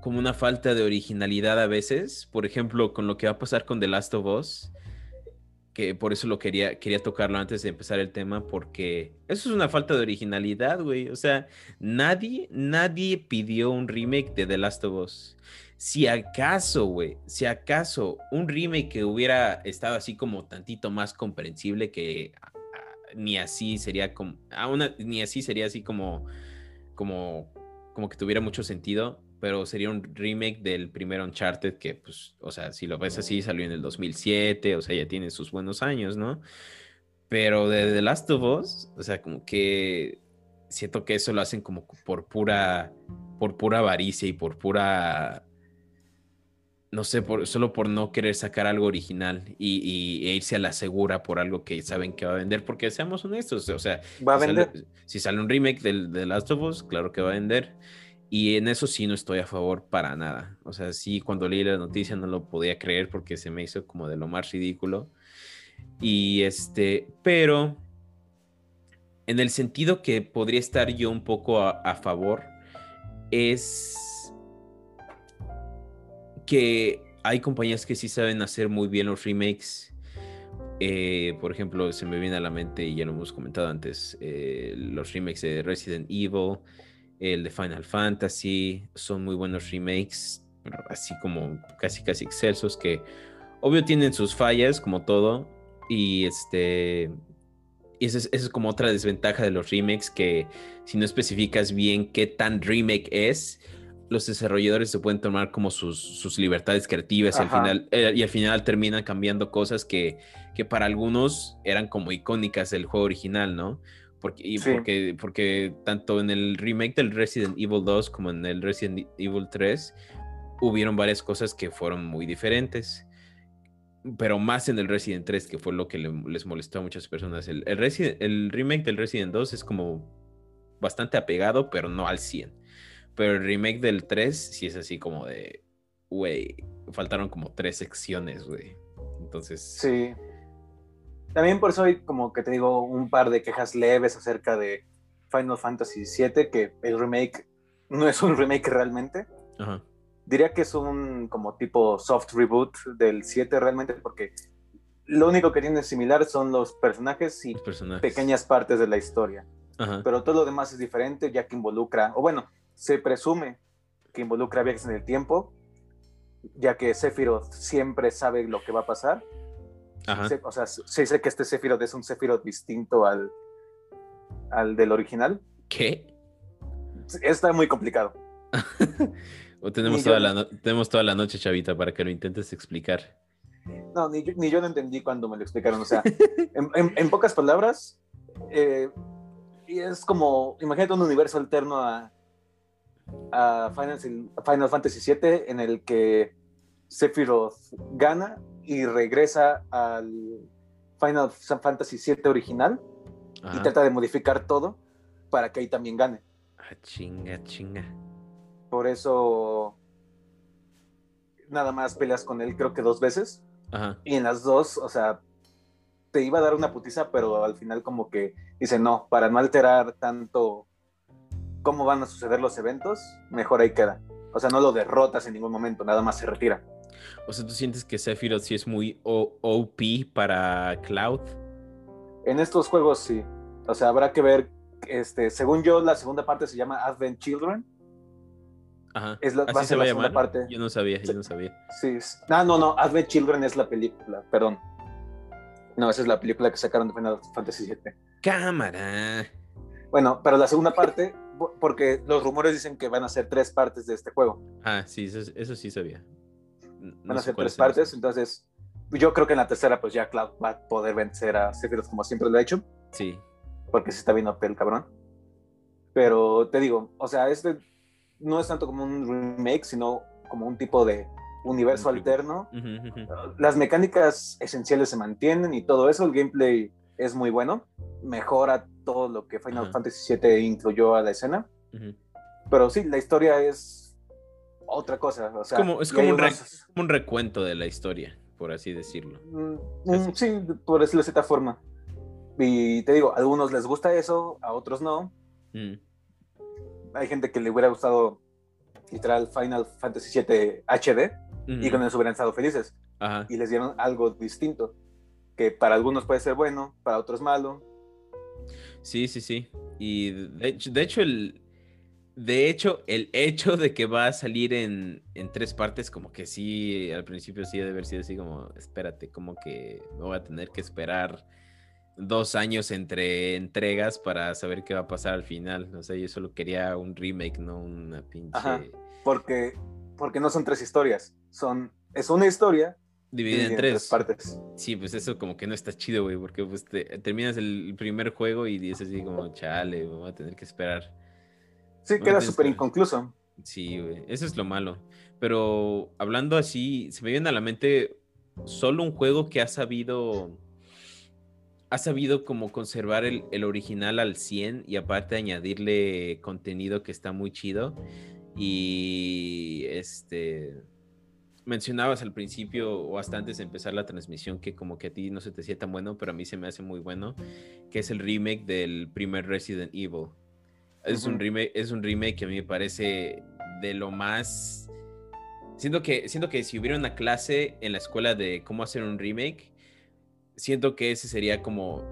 como una falta de originalidad a veces, por ejemplo, con lo que va a pasar con The Last of Us, que por eso lo quería, quería tocarlo antes de empezar el tema, porque eso es una falta de originalidad, güey. O sea, nadie, nadie pidió un remake de The Last of Us. Si acaso, güey, si acaso un remake que hubiera estado así como tantito más comprensible que ni así sería como, ni así sería así como, como, como que tuviera mucho sentido, pero sería un remake del primer Uncharted que, pues, o sea, si lo ves así, salió en el 2007, o sea, ya tiene sus buenos años, ¿no? Pero de The Last of Us, o sea, como que siento que eso lo hacen como por pura, por pura avaricia y por pura no sé, por, solo por no querer sacar algo original y, e irse a la segura por algo que saben que va a vender, porque seamos honestos, o sea,
¿Va a si, vender?
Sale, si sale un remake de, de Last of Us, claro que va a vender. Y en eso sí no estoy a favor para nada. O sea, sí, cuando leí la noticia no lo podía creer porque se me hizo como de lo más ridículo. Y este, pero en el sentido que podría estar yo un poco a favor, es que hay compañías que sí saben hacer muy bien los remakes. Eh, por ejemplo, se me viene a la mente, y ya lo hemos comentado antes, eh, los remakes de Resident Evil, el de Final Fantasy, son muy buenos remakes, así como casi casi excelsos, que obvio tienen sus fallas, como todo, y este... Y esa es, es como otra desventaja de los remakes, que si no especificas bien qué tan remake es, los desarrolladores se pueden tomar como sus, libertades creativas y al, final, eh, y al final terminan cambiando cosas que, que, para algunos eran como icónicas del juego original, ¿no? Porque, y porque, porque tanto en el remake del Resident Evil 2 como en el Resident Evil 3 hubieron varias cosas que fueron muy diferentes. Pero más en el Resident 3, que fue lo que les molestó a muchas personas. El, el, el remake del Resident 2 es como bastante apegado, pero no al 100 pero el remake del 3 sí es así como de, güey, faltaron como tres secciones, güey. Entonces...
Sí. También por eso hay como que te digo un par de quejas leves acerca de Final Fantasy VII, que el remake no es un remake realmente. Ajá. Diría que es un como tipo soft reboot del 7 realmente porque lo único que tiene similar son los personajes y pequeñas partes de la historia. Ajá. Pero todo lo demás es diferente ya que involucra, o bueno, se presume que involucra viajes en el tiempo, ya que Sephiroth siempre sabe lo que va a pasar. O sea, se dice que este Sephiroth es un Sephiroth distinto al, al del original.
¿Qué?
Está muy complicado.
o tenemos toda, la tenemos toda la noche, Chavita, para que lo intentes explicar.
No, ni yo, lo entendí cuando me lo explicaron. O sea, en, pocas palabras, eh, es como, imagínate un universo alterno a, a Final, Final, Fantasy VII en el que Sephiroth gana y regresa al Final Fantasy VII original y trata de modificar todo para que ahí también gane.
Ah, chinga, chinga.
Por eso nada más peleas con él creo que dos veces. Y en las dos, o sea, te iba a dar una putiza, pero al final como que dice, no, para no alterar tanto cómo van a suceder los eventos, mejor ahí queda. O sea, no lo derrotas en ningún momento, nada más se retira.
O sea, ¿tú sientes que Sephiroth sí es muy OP para Cloud?
En estos juegos sí. O sea, habrá que ver, este, según yo, la segunda parte se llama Advent Children.
Ajá. Es la, ¿Así se va a llamar? Parte. Yo no sabía, yo no sabía.
Sí. No, no, no, Advent Children es la película, perdón. No, esa es la película que sacaron de Final Fantasy VII.
Cámara.
Bueno, pero la segunda parte, porque los rumores dicen que van a ser tres partes de este juego.
Ah, sí, eso, sí sabía.
Van a ser tres partes, entonces yo creo que en la tercera pues ya Cloud va a poder vencer a Sephiroth como siempre lo ha hecho.
Sí.
Porque se está viendo el cabrón. Pero te digo, o sea, este no es tanto como un remake, sino como un tipo de universo alterno. Las mecánicas esenciales se mantienen y todo eso, el gameplay es muy bueno, mejora todo lo que Final Fantasy VII incluyó a la escena. Pero sí, la historia es otra cosa. O sea,
es como, un, recuento de la historia, por así decirlo.
Mm, mm, sí, por decirlo de cierta forma. Y te digo, a algunos les gusta eso, a otros no. Mm. Hay gente que le hubiera gustado literal Final Fantasy VII HD y con eso hubieran estado felices. Y les dieron algo distinto, que para algunos puede ser bueno, para otros malo.
Sí, sí, sí. Y de de hecho el, de hecho, el hecho de que va a salir en, en, tres partes, como que sí, al principio sí debe haber sido así como, espérate, como que no voy a tener que esperar dos años entre entregas para saber qué va a pasar al final. O sea, yo solo quería un remake, no una pinche.
porque, porque no son tres historias, son, es una historia
dividida en, tres. partes. Sí, pues eso como que no está chido, güey, porque pues terminas el primer juego y dices así como, chale, voy a tener que esperar.
Sí, queda súper inconcluso.
Sí, güey, eso es lo malo. Pero hablando así, se me viene a la mente solo un juego que ha sabido ha sabido como conservar el, original al 100 y aparte añadirle contenido que está muy chido. Y este mencionabas al principio o hasta antes de empezar la transmisión que como que a ti no se te hacía tan bueno, pero a mí se me hace muy bueno, que es el remake del primer Resident Evil. Es, un remake, es un remake que a mí me parece de lo más... Siento que, siento que si hubiera una clase en la escuela de cómo hacer un remake, siento que ese sería como,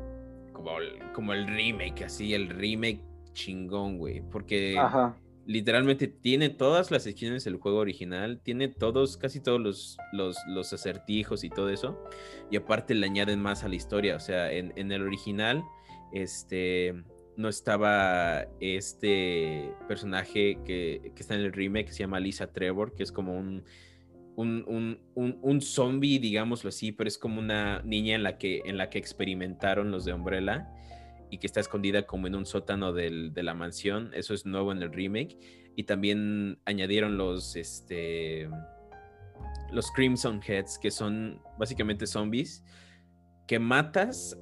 como, el, como el remake, así, el remake chingón, güey. Porque literalmente tiene todas las secciones del juego original, tiene todos, casi todos los, los, acertijos y todo eso. Y aparte le añaden más a la historia. O sea, en, en el original, este no estaba este personaje que, que, está en el remake que se llama Lisa Trevor, que es como un un, un, zombie, digámoslo así, pero es como una niña en la, que, en la que experimentaron los de Umbrella y que está escondida como en un sótano de la mansión. Eso es nuevo en el remake. Y también añadieron los, este, los Crimson Heads, que son básicamente zombies que matas,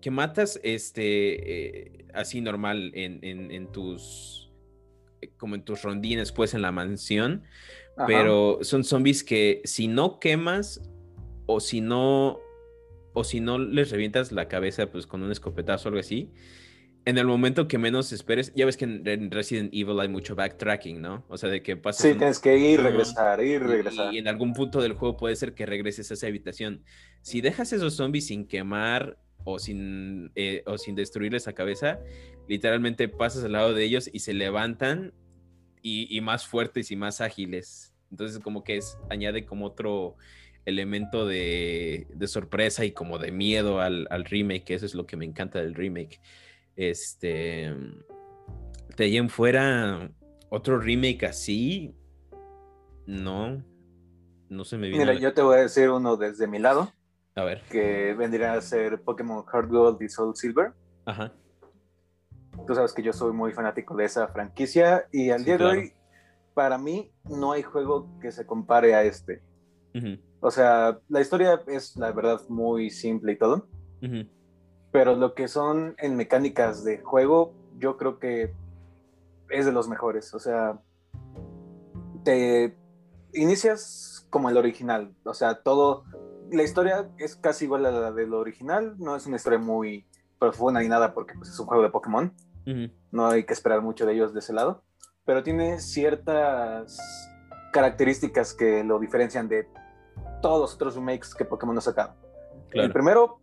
que matas este, eh, así normal en, en tus, como en tus rondines, pues en la mansión pero son zombies que si no quemas o si no o si no les revientas la cabeza pues con un escopetazo o algo así, en el momento que menos esperes, ya ves que en Resident Evil hay mucho backtracking, ¿no? O sea, de que pasas...
Sí, tienes que ir, regresar, ir, regresar.
Y, en algún punto del juego puede ser que regreses a esa habitación. Si dejas esos zombies sin quemar o sin, eh, o sin destruirles la cabeza, literalmente pasas al lado de ellos y se levantan y, más fuertes y más ágiles. Entonces como que es, añade como otro elemento de, sorpresa y como de miedo al, al, remake, eso es lo que me encanta del remake. Este, de ahí en fuera, otro remake así, no, no se me viene.
Mira, yo te voy a decir uno desde mi lado.
A ver.
Que vendría a ser Pokémon Heart Gold y Soul Silver.
Ajá.
Tú sabes que yo soy muy fanático de esa franquicia y al día de hoy, para mí, no hay juego que se compare a este. O sea, la historia es, la verdad, muy simple y todo. Pero lo que son en mecánicas de juego, yo creo que es de los mejores. O sea, te inicias como el original. O sea, todo. La historia es casi igual a la del original. No es una historia muy profunda ni nada porque pues, es un juego de Pokémon. No hay que esperar mucho de ellos de ese lado. Pero tiene ciertas características que lo diferencian de todos los otros remakes que Pokémon ha sacado. El primero,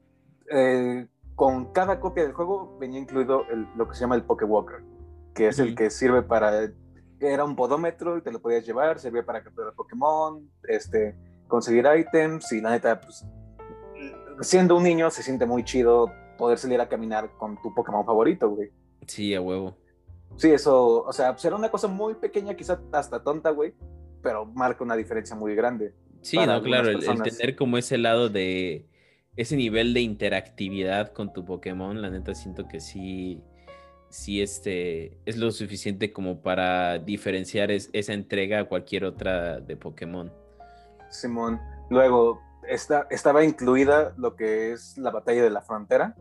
eh, con cada copia del juego venía incluido lo que se llama el Pokewalker, que es el que sirve para era un podómetro y te lo podías llevar, servía para capturar Pokémon, este, conseguir ítems y la neta, pues, siendo un niño se siente muy chido poder salir a caminar con tu Pokémon favorito, güey.
Sí, a huevo.
Sí, eso, o sea, será una cosa muy pequeña, quizá hasta tonta, güey, pero marca una diferencia muy grande.
Sí, no, claro, el, tener como ese lado de ese nivel de interactividad con tu Pokémon, la neta siento que sí, sí este, es lo suficiente como para diferenciar esa entrega a cualquier otra de Pokémon.
Simón, luego esta, estaba incluida lo que es la batalla de la frontera,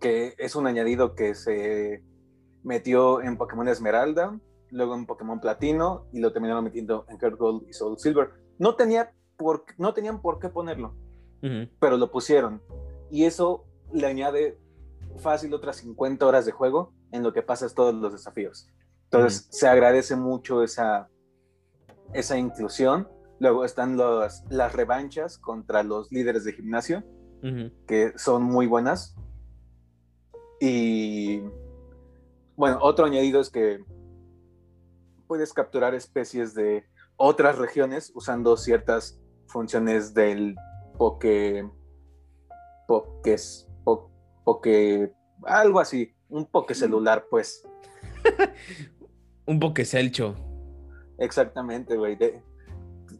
que es un añadido que se metió en Pokémon Esmeralda, luego en Pokémon Platino y lo terminaron metiendo en Heart Gold y Soul Silver. No, tenía por, no tenían por qué ponerlo, pero lo pusieron. Y eso le añade fácil otras 50 horas de juego en lo que pasas todos los desafíos. Entonces, se agradece mucho esa, esa inclusión. Luego están las revanchas contra los líderes de gimnasio, que son muy buenas. Y bueno, otro añadido es que puedes capturar especies de otras regiones usando ciertas funciones del Poké. Pokés poke, algo así, un poke celular, pues.
un poke celcho.
Exactamente, güey.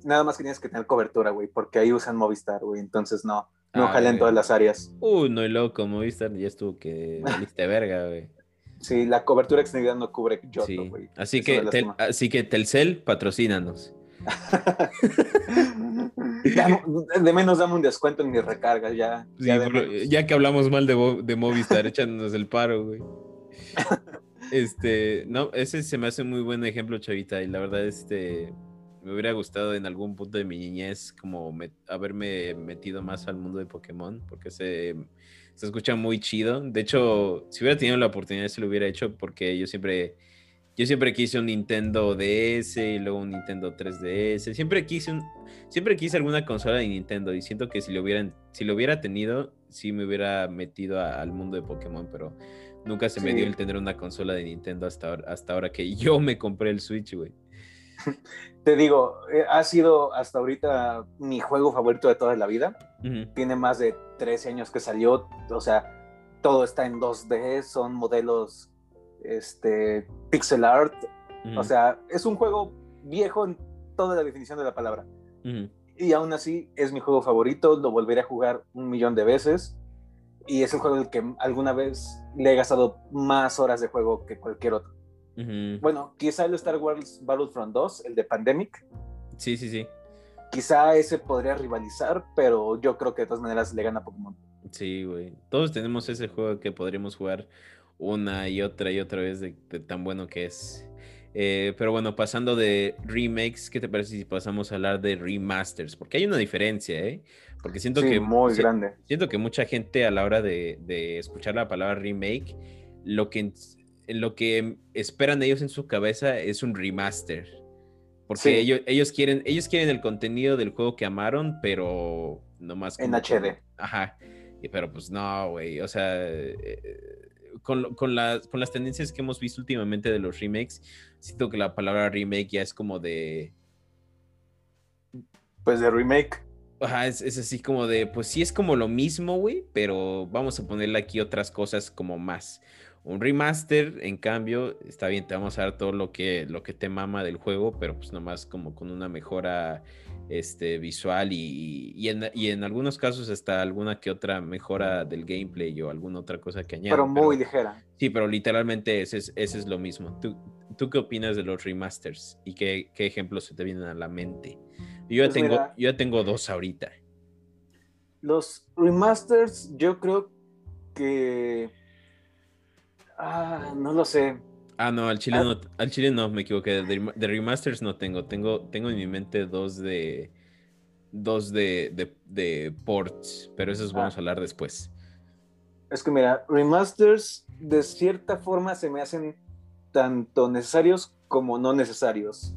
Nada más que tienes que tener cobertura, güey, porque ahí usan Movistar, güey. Entonces no, no ah, en todas las áreas.
Uy, no, loco, Movistar ya estuvo que valiste verga, güey.
Sí, la cobertura extendida no cubre Yoto, güey.
Así que, así que Telcel, patrocínanos.
de menos dame un descuento en mi recarga, ya.
Ya, que hablamos mal de, de Movistar, echándonos el paro, güey. Este, no, ese se me hace muy buen ejemplo, chavita, y la verdad, este, me hubiera gustado en algún punto de mi niñez como haberme metido más al mundo de Pokémon, porque se, se escucha muy chido. De hecho, si hubiera tenido la oportunidad, se lo hubiera hecho, porque yo siempre yo siempre quise un Nintendo DS y luego un Nintendo 3DS. Siempre quise un, siempre quise alguna consola de Nintendo y siento que si lo hubieran, si lo hubiera tenido, sí me hubiera metido al mundo de Pokémon, pero nunca se me dio el tener una consola de Nintendo hasta ahora, hasta ahora que yo me compré el Switch, güey.
Te digo, eh, ha sido hasta ahorita mi juego favorito de toda la vida. Tiene más de 13 años que salió, o sea, todo está en 2D, son modelos este, pixel art. O sea, es un juego viejo en toda la definición de la palabra. Y aún así es mi juego favorito, lo volveré a jugar un millón de veces. Y es el juego el que alguna vez le he gastado más horas de juego que cualquier otro. Bueno, quizá el Star Wars Battlefront 2, el de Pandemic.
Sí, sí, sí.
Quizá ese podría rivalizar, pero yo creo que de todas maneras le gana a Pokémon.
Sí, güey. Todos tenemos ese juego que podríamos jugar una y otra y otra vez de, tan bueno que es. Eh, pero bueno, pasando de remakes, ¿qué te parece si pasamos a hablar de remasters? Porque hay una diferencia, ¿eh? Porque siento que...
Muy grande.
Siento que mucha gente a la hora de, escuchar la palabra remake, lo que, lo que esperan ellos en su cabeza es un remaster. Porque ellos, ellos, quieren, ellos quieren el contenido del juego que amaron, pero no más...
En HD.
Ajá. Pero pues no, güey. O sea, eh, con, con, las, con las tendencias que hemos visto últimamente de los remakes, siento que la palabra remake ya es como de...
Pues de remake.
Ajá, es, es, así como de, pues sí es como lo mismo, güey, pero vamos a ponerle aquí otras cosas como más. Un remaster, en cambio, está bien, te vamos a dar todo lo que, lo que te mama del juego, pero pues nomás como con una mejora este, visual y, y, en, y, en, algunos casos hasta alguna que otra mejora del gameplay o alguna otra cosa que añada.
Pero muy ligera.
Sí, pero literalmente ese es, ese es lo mismo. ¿Tú, ¿Tú, qué opinas de los remasters y qué, qué, ejemplos se te vienen a la mente? Yo ya, pues tengo, mira, yo ya tengo dos ahorita.
Los remasters, yo creo que Ah, no lo sé.
Ah, no, al chile, ah. no, al chile no, me equivoqué. De, de, remasters no tengo. tengo. Tengo en mi mente dos de. Dos de, de, de ports, pero esos vamos ah. a hablar después.
Es que mira, remasters de cierta forma se me hacen tanto necesarios como no necesarios.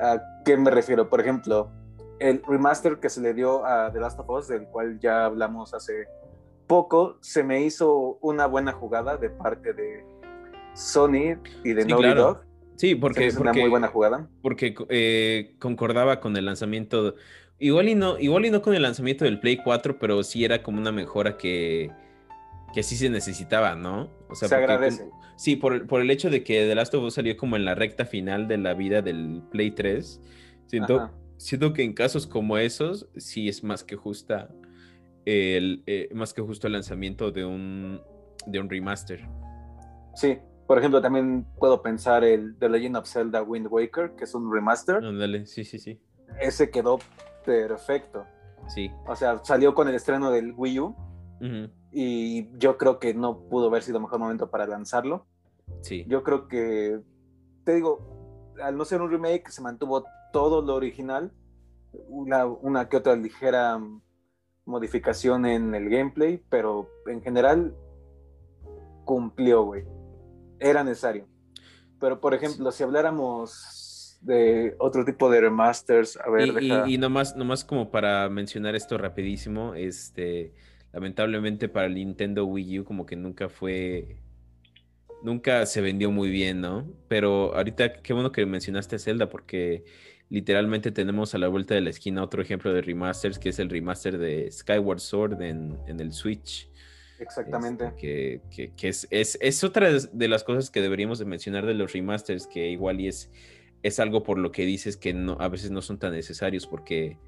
¿A qué me refiero? Por ejemplo, el remaster que se le dio a The Last of Us, del cual ya hablamos hace poco se me hizo una buena jugada de parte de Sony y de
sí,
Naughty
claro.
Dog.
Sí, porque,
es una muy buena jugada.
Porque eh, concordaba con el lanzamiento. Igual y, no, igual y no con el lanzamiento del Play 4, pero sí era como una mejora que, que sí se necesitaba, ¿no?
O sea, se agradece.
Como, sí, por, por, el hecho de que The Last of Us salió como en la recta final de la vida del Play 3. Siento, siento que en casos como esos, sí es más que justa el, eh, más que justo el lanzamiento de un, de un remaster.
Sí, por ejemplo, también puedo pensar el The Legend of Zelda Wind Waker, que es un remaster.
Ándale, sí, sí, sí.
Ese quedó perfecto.
Sí.
O sea, salió con el estreno del Wii U.
Uh -huh.
Y yo creo que no pudo haber sido mejor momento para lanzarlo.
Sí.
Yo creo que, te digo, al no ser un remake, se mantuvo todo lo original. Una, una que otra ligera modificación en el gameplay, pero en general cumplió, güey. Era necesario. Pero, por ejemplo, si habláramos de otro tipo de remasters, a ver,
y,
deja...
y, y nomás, nomás como para mencionar esto rapidísimo, este, lamentablemente para el Nintendo Wii U como que nunca fue, nunca se vendió muy bien, ¿no? Pero ahorita qué bueno que mencionaste a Zelda porque literalmente tenemos a la vuelta de la esquina otro ejemplo de remasters, que es el remaster de Skyward Sword en, en el Switch.
Exactamente.
Este, que, que, que es, es, es, otra de las cosas que deberíamos de mencionar de los remasters, que igual y es, es algo por lo que dices que no, a veces no son tan necesarios, porque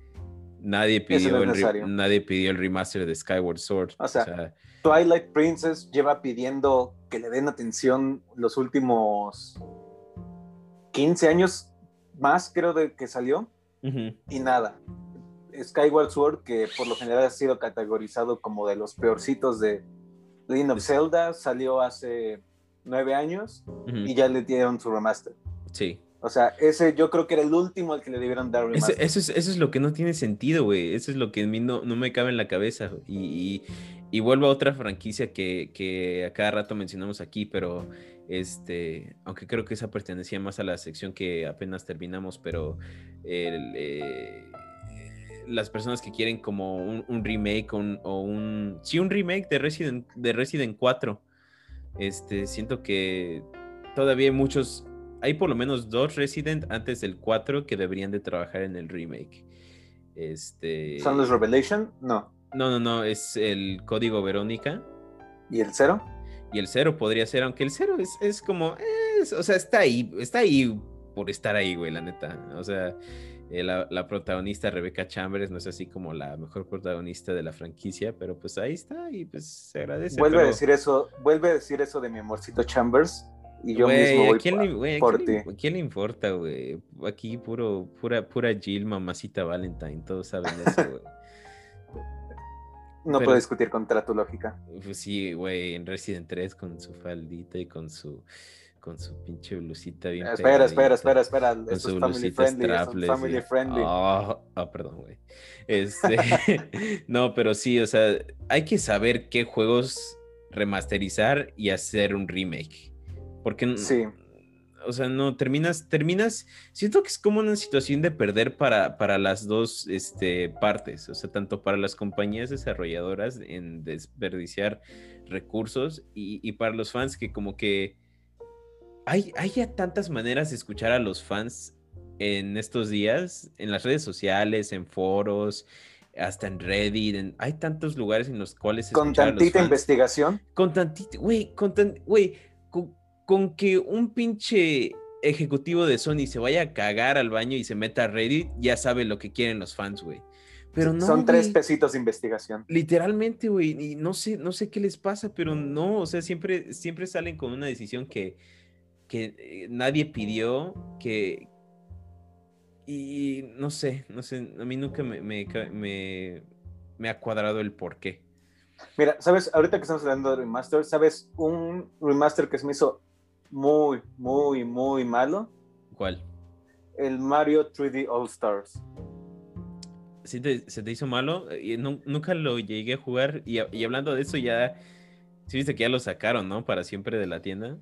nadie pidió, el, nadie pidió el remaster de Skyward Sword.
O sea, o sea, Twilight Princess lleva pidiendo que le den atención los últimos 15 años más, creo, de que salió.
Uh -huh.
Y nada. Skyward Sword, que por lo general ha sido categorizado como de los peorcitos de Legend of Zelda, salió hace nueve años uh -huh. y ya le dieron su remaster.
Sí.
O sea, ese yo creo que era el último al que le debieron dar remaster.
Eso, eso, es, eso es lo que no tiene sentido, güey. Eso es lo que a mí no, no me cabe en la cabeza. Y, y, y vuelvo a otra franquicia que, que, a cada rato mencionamos aquí, pero este, aunque creo que esa pertenecía más a la sección que apenas terminamos, pero eh, las personas que quieren como un, remake o un, sí, un remake de Resident, de Resident 4, este, siento que todavía hay muchos, hay por lo menos dos Resident antes del 4 que deberían de trabajar en el remake. Este...
¿Son los Revelation? No.
No, no, no, es el código Verónica.
¿Y el cero?
Y el cero podría ser, aunque el cero es, es como, es, o sea, está ahí, está ahí por estar ahí, güey, la neta. O sea, eh, la, la, protagonista Rebecca Chambers no es así como la mejor protagonista de la franquicia, pero pues ahí está y pues se agradece.
Vuelve
pero...
a decir eso, vuelve a decir eso de mi amorcito Chambers y yo
wey,
mismo voy
¿a quién,
por,
le, wey,
por
¿a
ti.
quién, le, ¿quién le importa, güey? Aquí puro, pura, pura Jill, mamacita Valentine, todos saben eso, güey.
No Pero, puedo discutir contra tu lógica.
Pues sí, güey, en Resident 3 con su faldita y con su con su pinche blusita bien
Espera, espera, espera, espera.
Con Esto su es family friendly,
es family friendly.
Oh, oh, perdón, güey. Este, no, pero sí, o sea, hay que saber qué juegos remasterizar y hacer un remake. Porque
sí.
O sea, no, terminas, terminas, siento que es como una situación de perder para, para las dos este, partes, o sea, tanto para las compañías desarrolladoras en desperdiciar recursos y, para los fans que como que hay, hay ya tantas maneras de escuchar a los fans en estos días, en las redes sociales, en foros, hasta en Reddit, hay tantos lugares en los cuales...
Con tantita investigación.
Con tantita, güey, con tan, güey, con, que un pinche ejecutivo de Sony se vaya a cagar al baño y se meta a Reddit, ya sabe lo que quieren los fans, güey. Pero no.
Son tres pesitos de investigación.
Literalmente, güey. Y no sé, no sé qué les pasa, pero no. O sea, siempre, siempre salen con una decisión que, que eh, nadie pidió, que. Y no sé, no sé. A mí nunca me, me, me ha cuadrado el por qué.
Mira, ¿sabes? Ahorita que estamos hablando de remaster, ¿sabes? Un remaster que se me hizo muy, muy, muy malo.
¿Cuál?
El Mario 3D All Stars.
¿Sí ¿Se te hizo malo? Y nunca lo llegué a jugar. Y, hablando de eso, ya. Sí, viste que ya lo sacaron, ¿no? Para siempre de la tienda.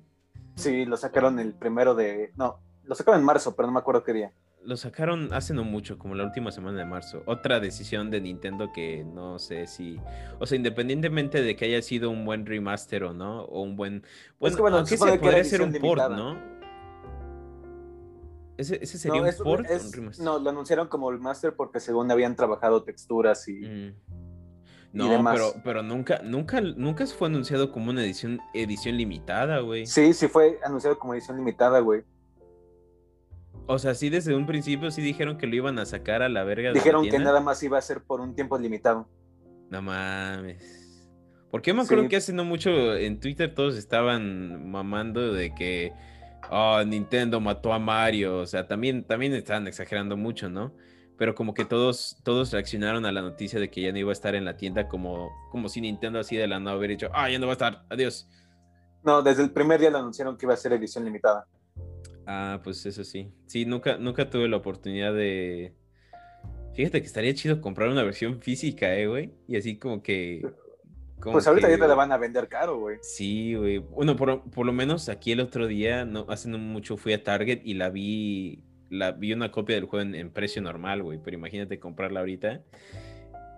Sí, lo sacaron el primero de. No, lo sacaron en marzo, pero no me acuerdo qué día
lo sacaron hace no mucho, como la última semana de marzo. Otra decisión de Nintendo que no sé si. O sea, independientemente de que haya sido un buen remaster o no, o un buen. Bueno, bueno aunque se podría ser un port, ¿no? Ese, sería un port
o un remaster. No, lo anunciaron como remaster porque según habían trabajado texturas y. Mm.
No, pero, pero nunca, nunca, nunca fue anunciado como una edición, edición limitada, güey.
Sí, sí fue anunciado como edición limitada, güey.
O sea, sí desde un principio sí dijeron que lo iban a sacar a la verga.
Dijeron que nada más iba a ser por un tiempo limitado.
No mames. Porque me acuerdo que hace no mucho en Twitter todos estaban mamando de que oh, Nintendo mató a Mario. O sea, también, también estaban exagerando mucho, ¿no? Pero como que todos, todos reaccionaron a la noticia de que ya no iba a estar en la tienda como, como si Nintendo así de la no hubiera dicho, ah, ya no va a estar, adiós.
No, desde el primer día lo anunciaron que iba a ser edición limitada.
Ah, pues eso sí. Sí, nunca, nunca tuve la oportunidad de. Fíjate que estaría chido comprar una versión física, eh, güey. Y así como que.
pues ahorita ya te la van a vender caro, güey.
Sí, güey. Bueno, por, lo menos aquí el otro día, no, hace no mucho fui a Target y la vi. La vi una copia del juego en, precio normal, güey. Pero imagínate comprarla ahorita.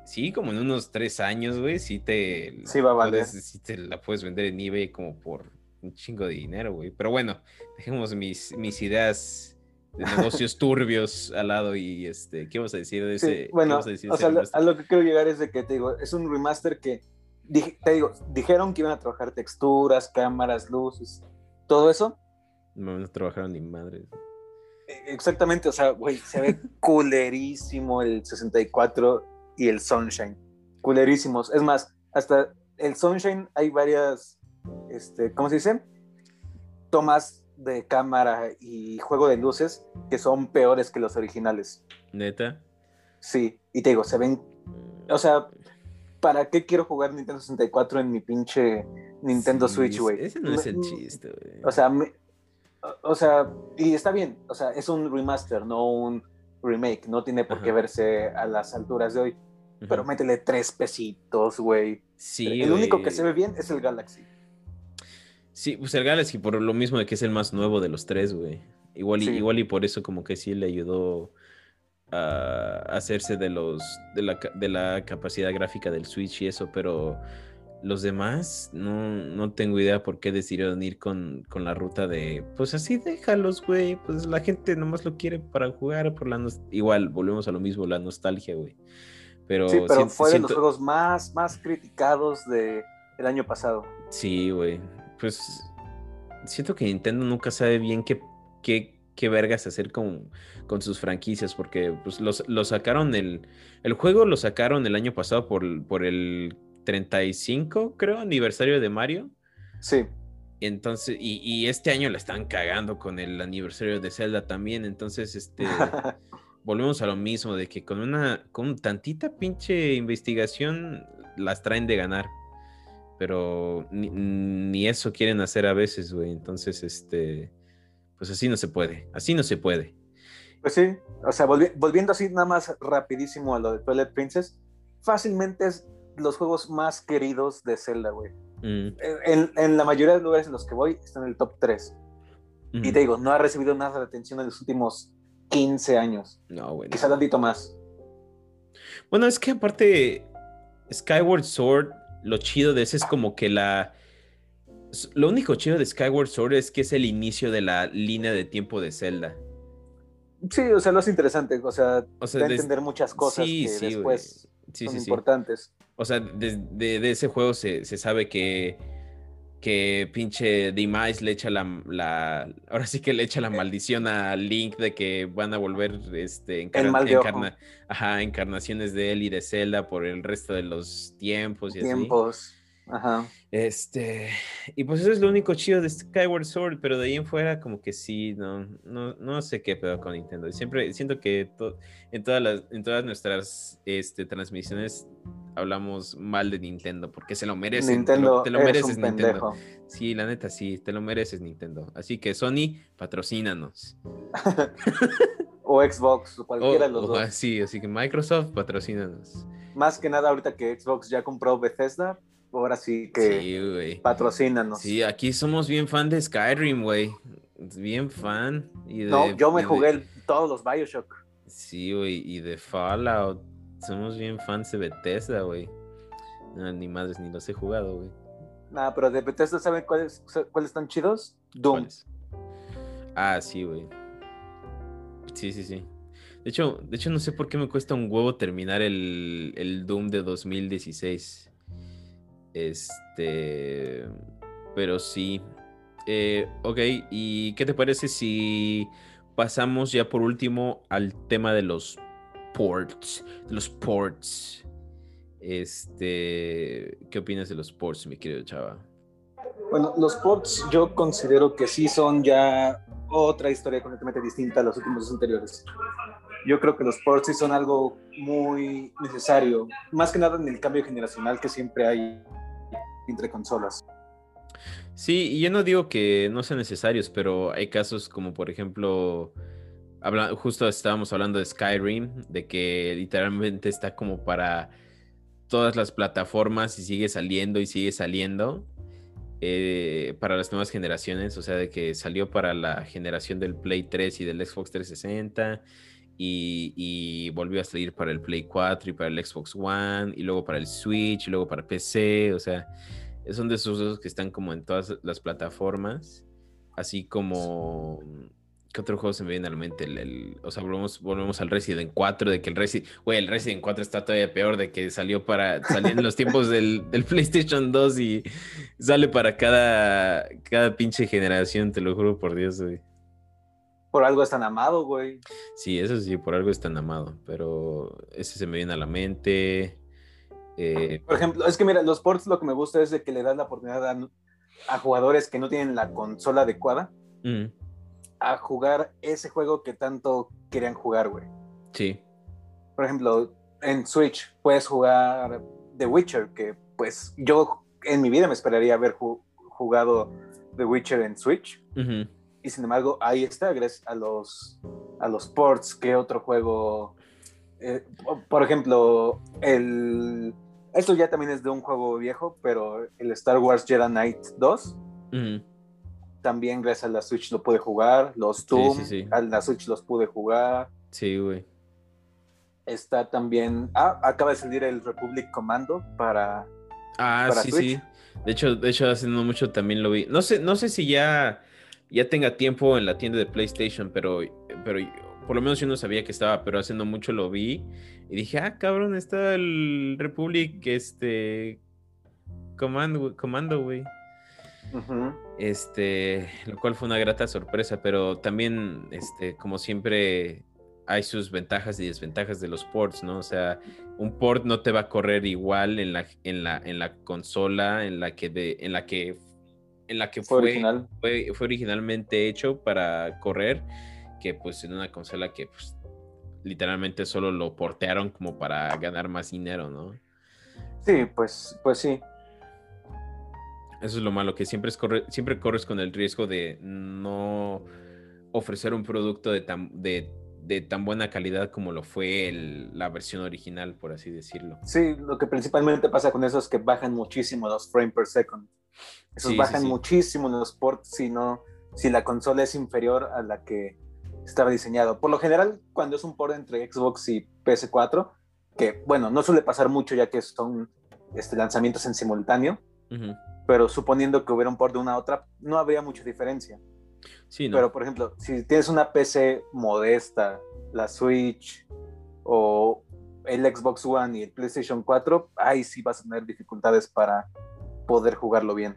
Sí, como en unos tres años, güey, sí te.
Sí, va a valer.
sí te la puedes vender en eBay como por un chingo de dinero, güey. Pero bueno, dejemos mis, mis ideas de negocios turbios al lado y este, ¿qué vamos a decir de ese?
bueno, o sea, a lo que quiero llegar es de que te digo, es un remaster que, te digo, dijeron que iban a trabajar texturas, cámaras, luces, todo eso.
No, no trabajaron ni madre.
E, exactamente, o sea, güey, se ve culerísimo el 64 y el Sunshine. Culerísimos. Es más, hasta el Sunshine hay varias este, ¿cómo se dice? Tomas de cámara y juego de luces que son peores que los originales.
¿Neta?
Sí, y te digo, se ven, o sea, ¿para qué quiero jugar Nintendo 64 en mi pinche Nintendo Switch, güey?
Ese no es el chiste, güey.
O sea, o sea, y está bien, o sea, es un remaster, no un remake, no tiene por qué verse a las alturas de hoy. Pero métele tres pesitos, güey. Sí. El único que se ve bien es el Galaxy.
Sí, pues el Galaxy por lo mismo de que es el más nuevo de los tres, güey. Igual, y, igual y por eso como que sí le ayudó a hacerse de los de la, de la capacidad gráfica del Switch y eso, pero los demás no, no tengo idea por qué decidieron ir con, con la ruta de pues así déjalos, güey. Pues la gente nomás lo quiere para jugar por la igual, volvemos a lo mismo, la nostalgia, güey. Pero,
sí, pero fue de los juegos más, más criticados de el año pasado.
Sí, güey pues siento que Nintendo nunca sabe bien qué, qué, qué vergas hacer con, con, sus franquicias, porque pues los, lo sacaron el, el juego lo sacaron el año pasado por, por el 35, creo, aniversario de Mario.
Sí.
Entonces, y, y, este año la están cagando con el aniversario de Zelda también. Entonces, este volvemos a lo mismo, de que con una, con tantita pinche investigación las traen de ganar pero ni, eso quieren hacer a veces, güey. Entonces, este, pues así no se puede, así no se puede.
Pues sí, o sea, volviendo así nada más rapidísimo a lo de Twilight Princess, fácilmente es los juegos más queridos de Zelda, güey. Mm. En, la mayoría de lugares en los que voy está en el top 3. Y te digo, no ha recibido nada de atención en los últimos 15 años.
No, güey.
Quizá tantito más.
Bueno, es que aparte, Skyward Sword, lo chido de ese es como que la. Lo único chido de Skyward Sword es que es el inicio de la línea de tiempo de Zelda.
Sí, o sea, lo es interesante. O sea, o sea entender muchas cosas que después son importantes.
O sea, de, de, ese juego se, se sabe que que pinche Demise le echa la, ahora sí que le echa la maldición a Link de que van a volver este encarnaciones de él y de Zelda por el resto de los tiempos y
tiempos. Ajá.
Este, y pues eso es lo único chido de Skyward Sword, pero de ahí en fuera como que sí, no, no, no sé qué pedo con Nintendo. Siempre siento que en, todas las, en todas nuestras este, transmisiones hablamos mal de Nintendo, porque se lo merecen.
Nintendo
te lo, mereces, Nintendo. Sí, la neta, sí, te lo mereces, Nintendo. Así que Sony, patrocínanos.
o Xbox, o cualquiera de los dos.
Sí, así que Microsoft, patrocínanos.
Más que nada, ahorita que Xbox ya compró Bethesda, ahora sí que sí, patrocínanos.
Sí, aquí somos bien fan de Skyrim, güey. Bien fan.
no, yo me jugué todos los Bioshock.
Sí, güey, y de Fallout somos bien fans de Bethesda, güey. ni madres, ni los he jugado, güey.
Nada, pero de Bethesda, ¿saben cuáles, cuáles están chidos? Doom.
Ah, sí, güey. Sí, sí, sí. De hecho, de hecho, no sé por qué me cuesta un huevo terminar el, el Doom de 2016. Este. Pero sí. Eh, ok, ¿y qué te parece si pasamos ya por último al tema de los ports, los ports. Este, ¿qué opinas de los ports, mi querido Chava?
Bueno, los ports yo considero que sí son ya otra historia completamente distinta a los últimos anteriores. Yo creo que los ports sí son algo muy necesario, más que nada en el cambio generacional que siempre hay entre consolas.
Sí, y yo no digo que no sean necesarios, pero hay casos como por ejemplo justo estábamos hablando de Skyrim, de que literalmente está como para todas las plataformas y sigue saliendo y sigue saliendo. Eh, para las nuevas generaciones, o sea, de que salió para la generación del Play 3 y del Xbox 360 y, volvió a salir para el Play 4 y para el Xbox One y luego para el Switch y luego para PC, o sea, son de esos usos que están como en todas las plataformas, así como ¿Qué otro juego se me viene a la mente? El, o sea, volvemos, volvemos al Resident 4, de que el Resident, güey, el Resident 4 está todavía peor de que salió para, en los tiempos del, PlayStation 2 y sale para cada, cada pinche generación, te lo juro por Dios, güey.
Por algo es tan amado, güey.
Sí, eso sí, por algo es tan amado, pero ese se me viene a la mente. Eh,
por ejemplo, es que mira, los ports lo que me gusta es de que le das la oportunidad a, jugadores que no tienen la consola adecuada a jugar ese juego que tanto querían jugar, güey.
Sí.
Por ejemplo, en Switch puedes jugar The Witcher, que pues yo en mi vida me esperaría haber jugado The Witcher en Switch. Y sin embargo, ahí está, gracias a los, a los ports que otro juego. Eh, por ejemplo, el. Esto ya también es de un juego viejo, pero el Star Wars Jedi Knight 2 también gracias a la Switch lo pude jugar. Los Doom, a la Switch los pude jugar.
Sí, güey.
Está también. Ah, acaba de salir el Republic Commando para.
Ah, sí, sí. De hecho, de hecho, hace no mucho también lo vi. No sé, no sé si ya, ya tenga tiempo en la tienda de PlayStation, pero, pero por lo menos yo no sabía que estaba, pero hace no mucho lo vi. Y dije, ah, cabrón, está el Republic, este. Comando, comando, güey. Este, lo cual fue una grata sorpresa, pero también, este, como siempre, hay sus ventajas y desventajas de los ports, ¿no? O sea, un port no te va a correr igual en la, en la, en la consola en la que de, en la que en la que fue, fue, fue, originalmente hecho para correr, que pues en una consola que pues, literalmente solo lo portearon como para ganar más dinero, ¿no?
Sí, pues, pues sí.
Eso es lo malo, que siempre, es siempre corres con el riesgo de no ofrecer un producto de tan, de, tan buena calidad como lo fue la versión original, por así decirlo.
Sí, lo que principalmente pasa con eso es que bajan muchísimo los frames per second. Esos bajan muchísimo en los ports, si no, si la consola es inferior a la que estaba diseñado. Por lo general, cuando es un port entre Xbox y PS4, que bueno, no suele pasar mucho ya que son este, lanzamientos en simultáneo, pero suponiendo que hubiera un port de una a otra, no habría mucha diferencia. Sí, Pero por ejemplo, si tienes una PC modesta, la Switch o el Xbox One y el PlayStation 4, ahí sí vas a tener dificultades para poder jugarlo bien.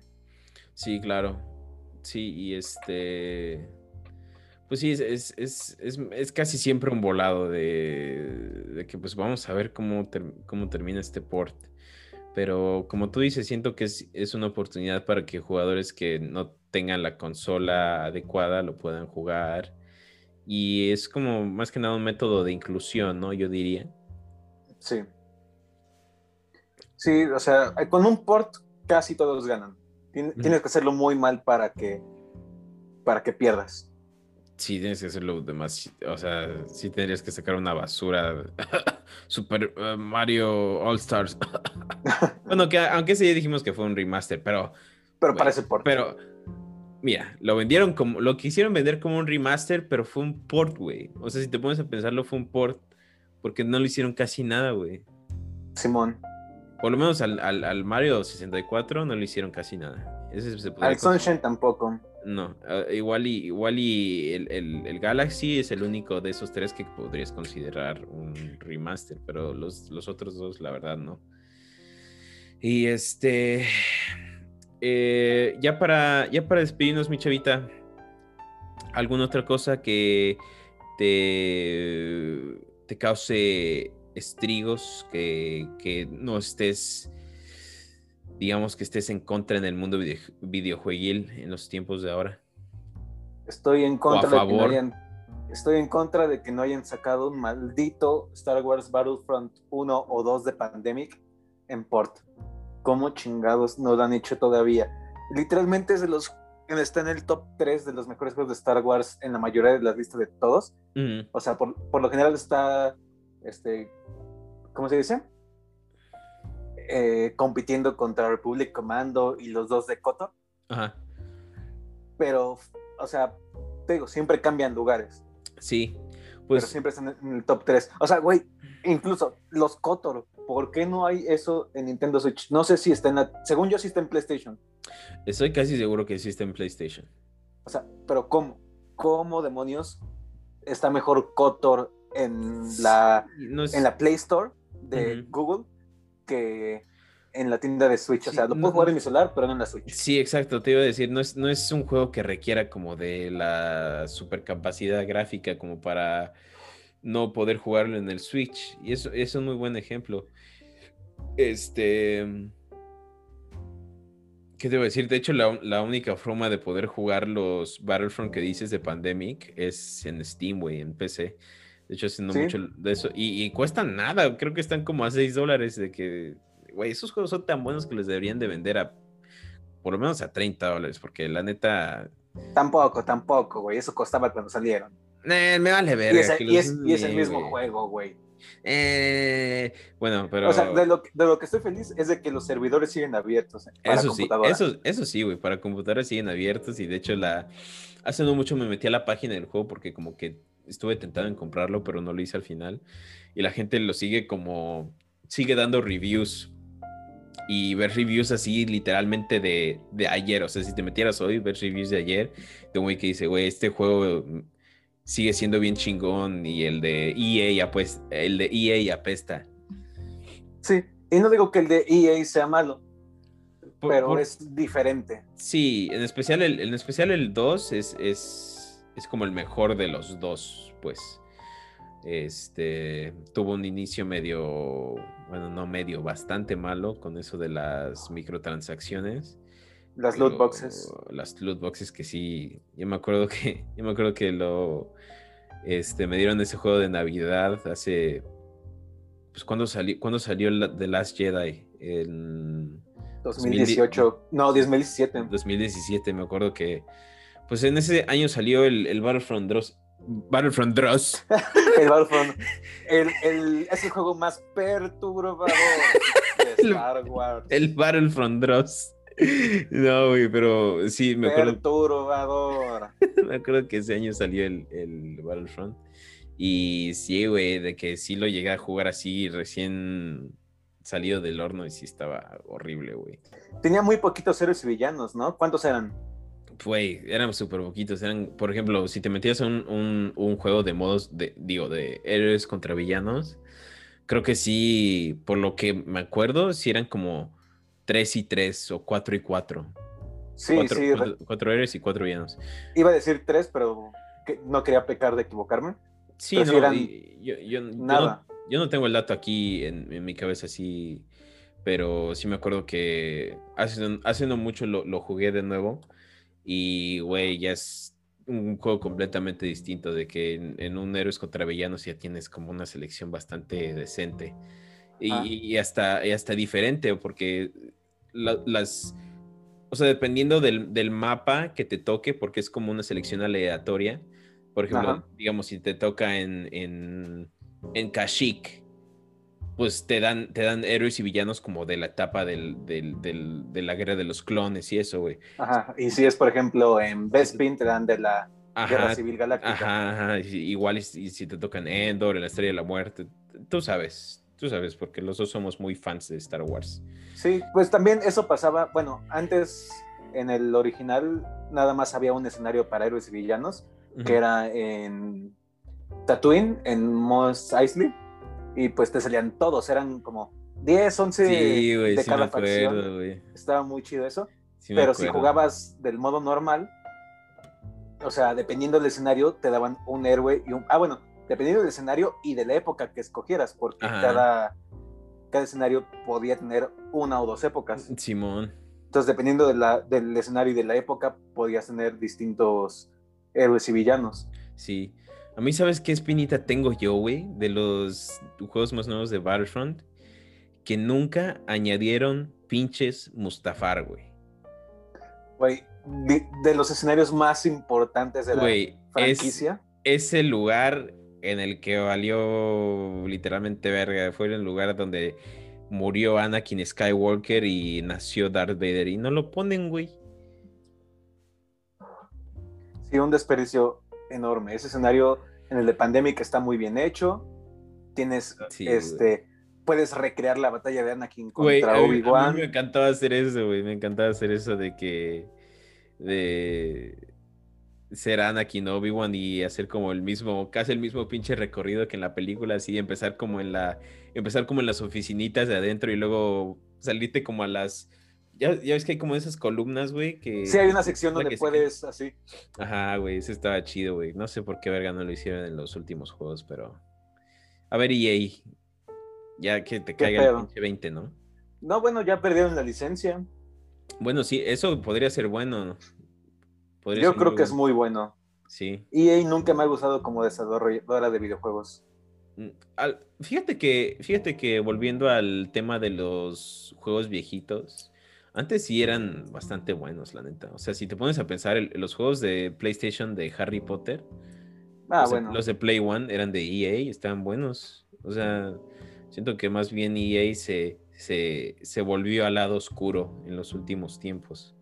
Sí, claro. Sí, y este pues sí, es, es, casi siempre un volado de, que pues vamos a ver cómo, cómo termina este port. Pero como tú dices, siento que es, una oportunidad para que jugadores que no tengan la consola adecuada lo puedan jugar. Y es como más que nada un método de inclusión, ¿no? Yo diría.
Sí. Sí, o sea, con un port casi todos ganan. Tienes que hacerlo muy mal para que, para que pierdas.
Sí, tienes que hacerlo demás. O sea, sí tendrías que sacar una basura. Super eh, Mario All Stars. bueno, que aunque ese ya dijimos que fue un remaster, pero.
Pero parece port.
Pero. Mira, lo vendieron como. Lo quisieron vender como un remaster, pero fue un port, güey. O sea, si te pones a pensarlo, fue un port. Porque no le hicieron casi nada, güey.
Simón.
Por lo menos al, al, Mario 64 no le hicieron casi nada.
Ese se al Sunshine tampoco.
No, ah, igual y, igual y el, Galaxy es el único de esos tres que podrías considerar un remaster, pero los, otros dos, la verdad, no. Y este. Eh, ya, para, ya para despedirnos, mi chavita, ¿alguna otra cosa que te, te cause estrigos, que, que no estés digamos que estés en contra en el mundo videojueguil en los tiempos de ahora?
Estoy en contra de que no hayan, estoy en contra de que no hayan sacado un maldito Star Wars Battlefront 1 o 2 de Pandemic en port. ¿Cómo chingados no lo han hecho todavía? Literalmente es de los está en el top 3 de los mejores juegos de Star Wars en la mayoría de las listas de todos. O sea, por, por, lo general está este ¿cómo se dice? Eh, compitiendo contra Republic Commando y los dos de Kotor. Ajá. Pero, o sea, te digo, siempre cambian lugares.
Sí.
Pues... Pero siempre están en el top 3. O sea, güey, incluso los Kotor, ¿por qué no hay eso en Nintendo Switch? No sé si está en la... Según yo, sí está en PlayStation.
Estoy casi seguro que sí está en PlayStation.
O sea, pero ¿cómo? ¿Cómo demonios está mejor Kotor en la, en la Play Store de Google que en la tienda de Switch. o sea, lo puedo jugar en mi celular, pero no en la Switch.
Sí, exacto. Te iba a decir, no es, no es un juego que requiera como de la supercapacidad gráfica como para no poder jugarlo en el Switch. Y eso, es un muy buen ejemplo. Este. ¿Qué te iba a decir? De hecho, la, única forma de poder jugar los Battlefront que dices de Pandemic es en Steam, güey, en PC. De hecho, haciendo mucho de eso. Y, cuestan nada, creo que están como a 6 dólares de que, güey, esos juegos son tan buenos que les deberían de vender a, por lo menos a 30 dólares, porque la neta...
Tampoco, tampoco, güey, eso costaba cuando salieron.
Eh, me vale ver.
Y, es, el mismo juego, güey.
Eh, bueno, pero.
O sea, de lo, de lo, que estoy feliz es de que los servidores siguen abiertos.
Para eso sí, eso, eso sí, güey. Para computadoras siguen abiertos. Y de hecho, la hace no mucho me metí a la página del juego porque, como que estuve tentado en comprarlo, pero no lo hice al final. Y la gente lo sigue como, sigue dando reviews. Y ver reviews así literalmente de, de ayer. O sea, si te metieras hoy, ver reviews de ayer, de un güey que dice, güey, este juego sigue siendo bien chingón y el de EA, pues, el de EA apesta.
Sí, y no digo que el de EA sea malo, pero es diferente.
Sí, en especial el, en especial el 2 es, es es como el mejor de los dos, pues. Este tuvo un inicio medio, bueno, no medio, bastante malo con eso de las microtransacciones.
Las loot boxes.
Las loot boxes que sí, yo me acuerdo que, yo me acuerdo que lo, este, me dieron ese juego de Navidad hace, pues cuando salió, cuando salió The Last Jedi en
2018, no, 2017.
2017, me acuerdo que pues en ese año salió el, el Battlefront Dross. Battlefront Dross.
el Battlefront. El, el, es el juego más perturbador de Star Wars.
El, Battlefront Dross. No, güey, pero sí, me acuerdo.
Perturbador.
me acuerdo que ese año salió el, el Battlefront. Y sí, güey, de que sí lo llegué a jugar así recién salido del horno y sí estaba horrible, güey.
Tenía muy poquitos héroes y villanos, ¿no? ¿Cuántos eran?
Güey, eran súper poquitos. Eran, por ejemplo, si te metías a un, un, juego de modos, de, digo, de héroes contra villanos, creo que sí, por lo que me acuerdo, sí eran como 3 y 3 o 4 y 4.
Sí, sí.
4 héroes y 4 villanos.
Iba a decir 3, pero no quería pecar de equivocarme.
Sí, no, yo, yo, nada. Yo, no, tengo el dato aquí en, mi cabeza así, pero sí me acuerdo que hace, hace no mucho lo, lo jugué de nuevo y, güey, ya es un juego completamente distinto de que en, un héroes contra villanos ya tienes como una selección bastante decente y, ah. y hasta, y hasta diferente porque las, o sea, dependiendo del, del, mapa que te toque, porque es como una selección aleatoria, por ejemplo, digamos, si te toca en, en, en Kashyyyk, pues te dan, te dan héroes y villanos como de la etapa del, del, del, de la guerra de los clones y eso, güey.
Ajá, y si es, por ejemplo, en Bespin, te dan de la Guerra Civil Galáctica.
Ajá, ajá. igual y, si te tocan Endor, en la Estrella de la Muerte, tú sabes, tú sabes, porque los dos somos muy fans de Star Wars.
Sí, pues también eso pasaba, bueno, antes en el original nada más había un escenario para héroes y villanos, que era en Tatooine, en Mos Eisley, y pues te salían todos, eran como 10, 11 de cada facción. Estaba muy chido eso. pero si jugabas del modo normal, o sea, dependiendo del escenario, te daban un héroe y un... Ah, bueno, dependiendo del escenario y de la época que escogieras, porque cada, cada escenario podía tener una o dos épocas.
Simón.
Entonces, dependiendo de la, del escenario y de la época, podías tener distintos héroes y villanos.
Sí. A mí, ¿sabes qué espinita tengo yo, güey? De los juegos más nuevos de Battlefront. Que nunca añadieron pinches Mustafar, güey.
Güey, de, los escenarios más importantes de la franquicia.
Es, es el lugar en el que valió literalmente verga. Fue el lugar donde murió Anakin Skywalker y nació Darth Vader. Y no lo ponen, güey.
Sí, un desperdicio enorme. Ese escenario en el de Pandemic está muy bien hecho. Tienes, este, puedes recrear la batalla de Anakin contra Obi-Wan.
A mí me encantaba hacer eso, güey. Me encantaba hacer eso de que, de ser Anakin Obi-Wan y hacer como el mismo, casi el mismo pinche recorrido que en la película, así empezar como en la, empezar como en las oficinitas de adentro y luego salirte como a las ya, ves que hay como esas columnas, güey, que...
Sí, hay una sección donde puedes así.
Ajá, güey, eso estaba chido, güey. No sé por qué verga no lo hicieron en los últimos juegos, pero... A ver, EA, ya que te caiga el pinche 20, ¿no?
No, bueno, ya perdieron la licencia.
Bueno, sí, eso podría ser bueno.
Yo creo que es muy bueno.
Sí.
EA nunca me ha gustado como desarrolladora de videojuegos.
Mm, fíjate que, fíjate que volviendo al tema de los juegos viejitos, antes sí eran bastante buenos, la neta. O sea, si te pones a pensar, los juegos de PlayStation de Harry Potter,
ah,
los,
bueno.
de, los de Play One eran de EA, estaban buenos. O sea, siento que más bien EA se, se, volvió al lado oscuro en los últimos tiempos.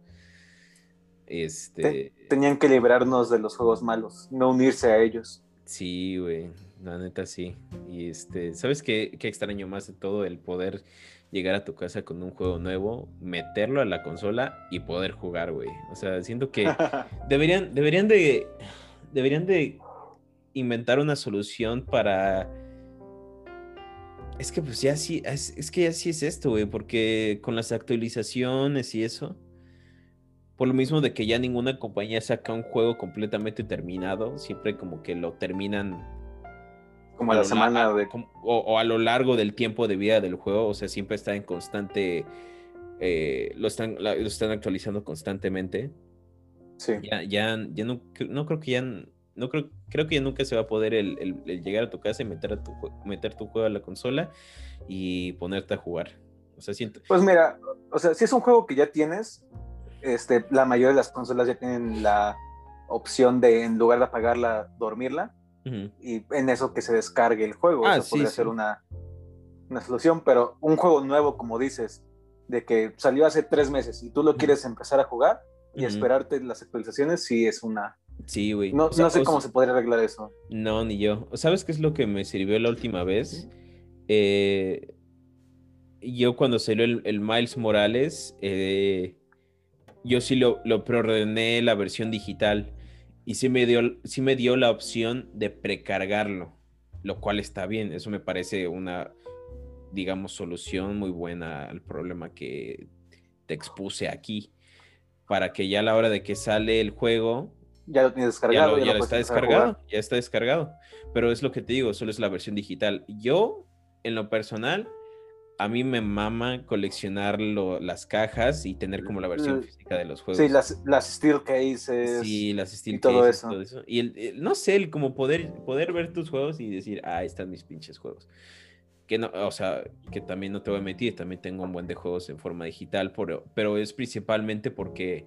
Este...
Tenían que librarnos de los juegos malos, no unirse a ellos.
Sí, güey, la neta sí. Y este, ¿sabes qué, qué extraño más de todo? El poder llegar a tu casa con un juego nuevo, meterlo a la consola y poder jugar, güey. O sea, siento que deberían, deberían de, deberían de inventar una solución para... Es que pues ya sí, es, que ya sí es esto, güey, porque con las actualizaciones y eso, por lo mismo de que ya ninguna compañía saca un juego completamente terminado, siempre como que lo terminan
como a la semana de...
O, a lo largo del tiempo de vida del juego, o sea, siempre está en constante... Eh, lo, están, lo están actualizando constantemente.
Sí.
Ya, ya, ya no, no creo que ya... No creo, creo que ya nunca se va a poder el, llegar a tu casa y meter, a tu, meter tu juego a la consola y ponerte a jugar. O sea, siento...
Pues mira, o sea, si es un juego que ya tienes, este, la mayoría de las consolas ya tienen la opción de, en lugar de apagarla, dormirla y en eso que se descargue el juego. Ah, eso podría ser una, una solución, pero un juego nuevo, como dices, de que salió hace tres meses y tú lo quieres empezar a jugar y esperarte las actualizaciones, sí es una...
Sí, güey.
No, no sé cómo se podría arreglar eso.
No, ni yo. ¿Sabes qué es lo que me sirvió la última vez? Eh, yo cuando salió el, Miles Morales, eh, yo sí lo, lo preordené la versión digital y sí me, dio, sí me dio la opción de precargarlo, lo cual está bien. Eso me parece una, digamos, solución muy buena al problema que te expuse aquí. Para que ya a la hora de que sale el juego.
Ya lo tienes descargado.
Ya, está descargado. Ya está descargado. Pero es lo que te digo, solo es la versión digital. Yo, en lo personal, a mí me mama coleccionar las cajas y tener como la versión física de los juegos.
Sí, las, las steel cases.
Sí, las steel y todo eso. todo eso. Y el, no sé, el como poder, poder ver tus juegos y decir, ah, están mis pinches juegos. Que no, o sea, que también no te voy a mentir, también tengo un buen de juegos en forma digital, pero, pero es principalmente porque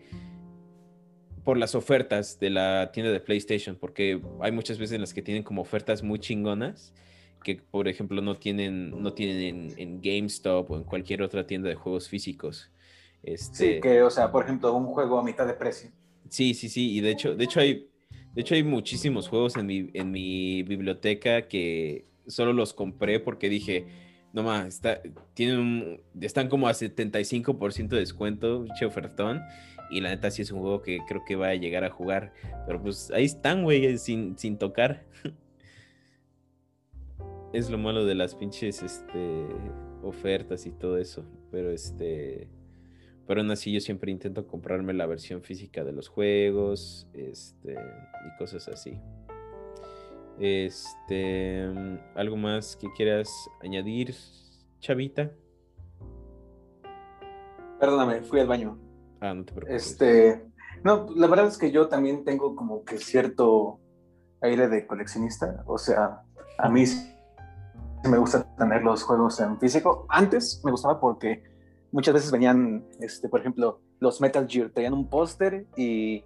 por las ofertas de la tienda de PlayStation, porque hay muchas veces en las que tienen como ofertas muy chingonas que por ejemplo no tienen, no tienen en, GameStop o en cualquier otra tienda de juegos físicos. Este...
Sí, que, o sea, por ejemplo, un juego a mitad de precio.
Sí, sí, sí, y de hecho, de hecho hay, de hecho hay muchísimos juegos en mi, en mi biblioteca que solo los compré porque dije, no más, está, tienen están como a 75% de descuento, che ofertón, y la neta sí es un juego que creo que va a llegar a jugar, pero pues ahí están, güey, sin, sin tocar. es lo malo de las pinches este, ofertas y todo eso. Pero este. Pero aún así yo siempre intento comprarme la versión física de los juegos. Este. Y cosas así. Este. ¿Algo más que quieras añadir, Chavita?
Perdóname, fui al baño.
Ah, no te preocupes.
Este. No, la verdad es que yo también tengo como que cierto aire de coleccionista. O sea, a mí me gusta tener los juegos en físico. Antes me gustaba porque muchas veces venían, este, por ejemplo, los Metal Gear, tenían un póster y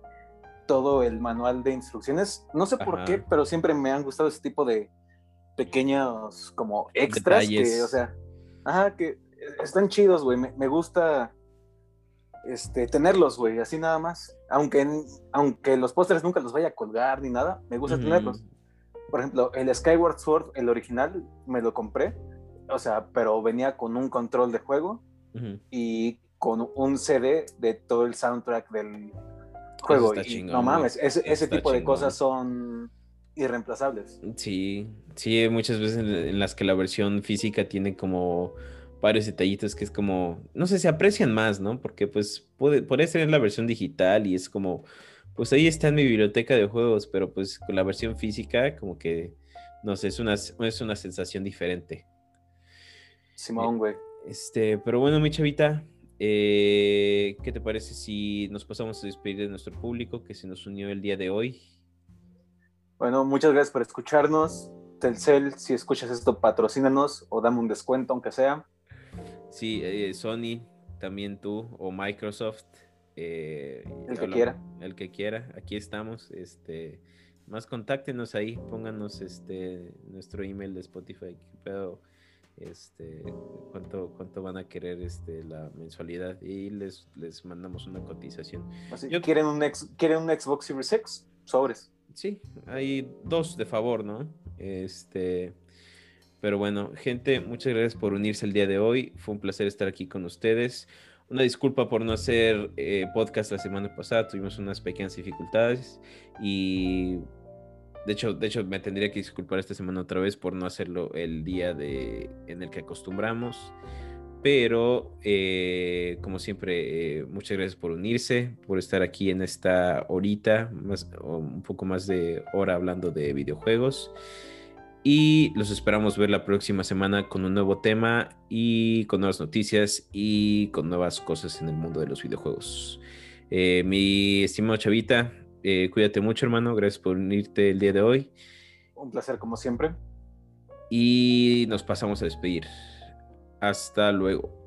todo el manual de instrucciones. No sé por qué, pero siempre me han gustado ese tipo de pequeños como extras que, o sea, ajá, que están chidos, güey. Me, gusta este, tenerlos, güey, así nada más. Aunque, aunque los pósteres nunca los vaya a colgar ni nada, me gusta tenerlos por ejemplo, el Skyward Sword, el original, me lo compré, o sea, pero venía con un control de juego y con un CD de todo el soundtrack del juego. Y, no mames, ese, tipo de cosas son irreemplazables.
Sí, sí, muchas veces en las que la versión física tiene como varios detallitos que es como, no sé, se aprecian más, ¿no? Porque pues puede, puede ser la versión digital y es como pues ahí está en mi biblioteca de juegos, pero pues con la versión física, como que, no sé, es una, es una sensación diferente.
Simón, güey.
Este, pero bueno, mi chavita, eh, ¿qué te parece si nos pasamos a despedir de nuestro público que se nos unió el día de hoy?
Bueno, muchas gracias por escucharnos. Telcel, si escuchas esto, patrocínanos o dame un descuento, aunque sea.
Sí, eh, Sony, también tú, o Microsoft.
Eh, el que quiera.
El que quiera, aquí estamos. Este, más contáctenos ahí, pónganos este nuestro email de Spotify, pero este cuánto cuánto van a querer este la mensualidad y les, les mandamos una cotización.
¿quieren un quieren un Xbox Series X? Sobres.
Sí, hay dos de favor, ¿no? Este pero bueno, gente, muchas gracias por unirse el día de hoy. Fue un placer estar aquí con ustedes. Una disculpa por no hacer eh, podcast la semana pasada, tuvimos unas pequeñas dificultades y de hecho, de hecho me tendría que disculpar esta semana otra vez por no hacerlo el día de, en el que acostumbramos. Pero, eh, como siempre, eh, muchas gracias por unirse, por estar aquí en esta horita, más, un poco más de hora hablando de videojuegos. Y los esperamos ver la próxima semana con un nuevo tema y con nuevas noticias y con nuevas cosas en el mundo de los videojuegos. Eh, mi estimado Chavita, eh, cuídate mucho hermano, gracias por unirte el día de hoy.
Un placer como siempre.
Y nos pasamos a despedir. Hasta luego.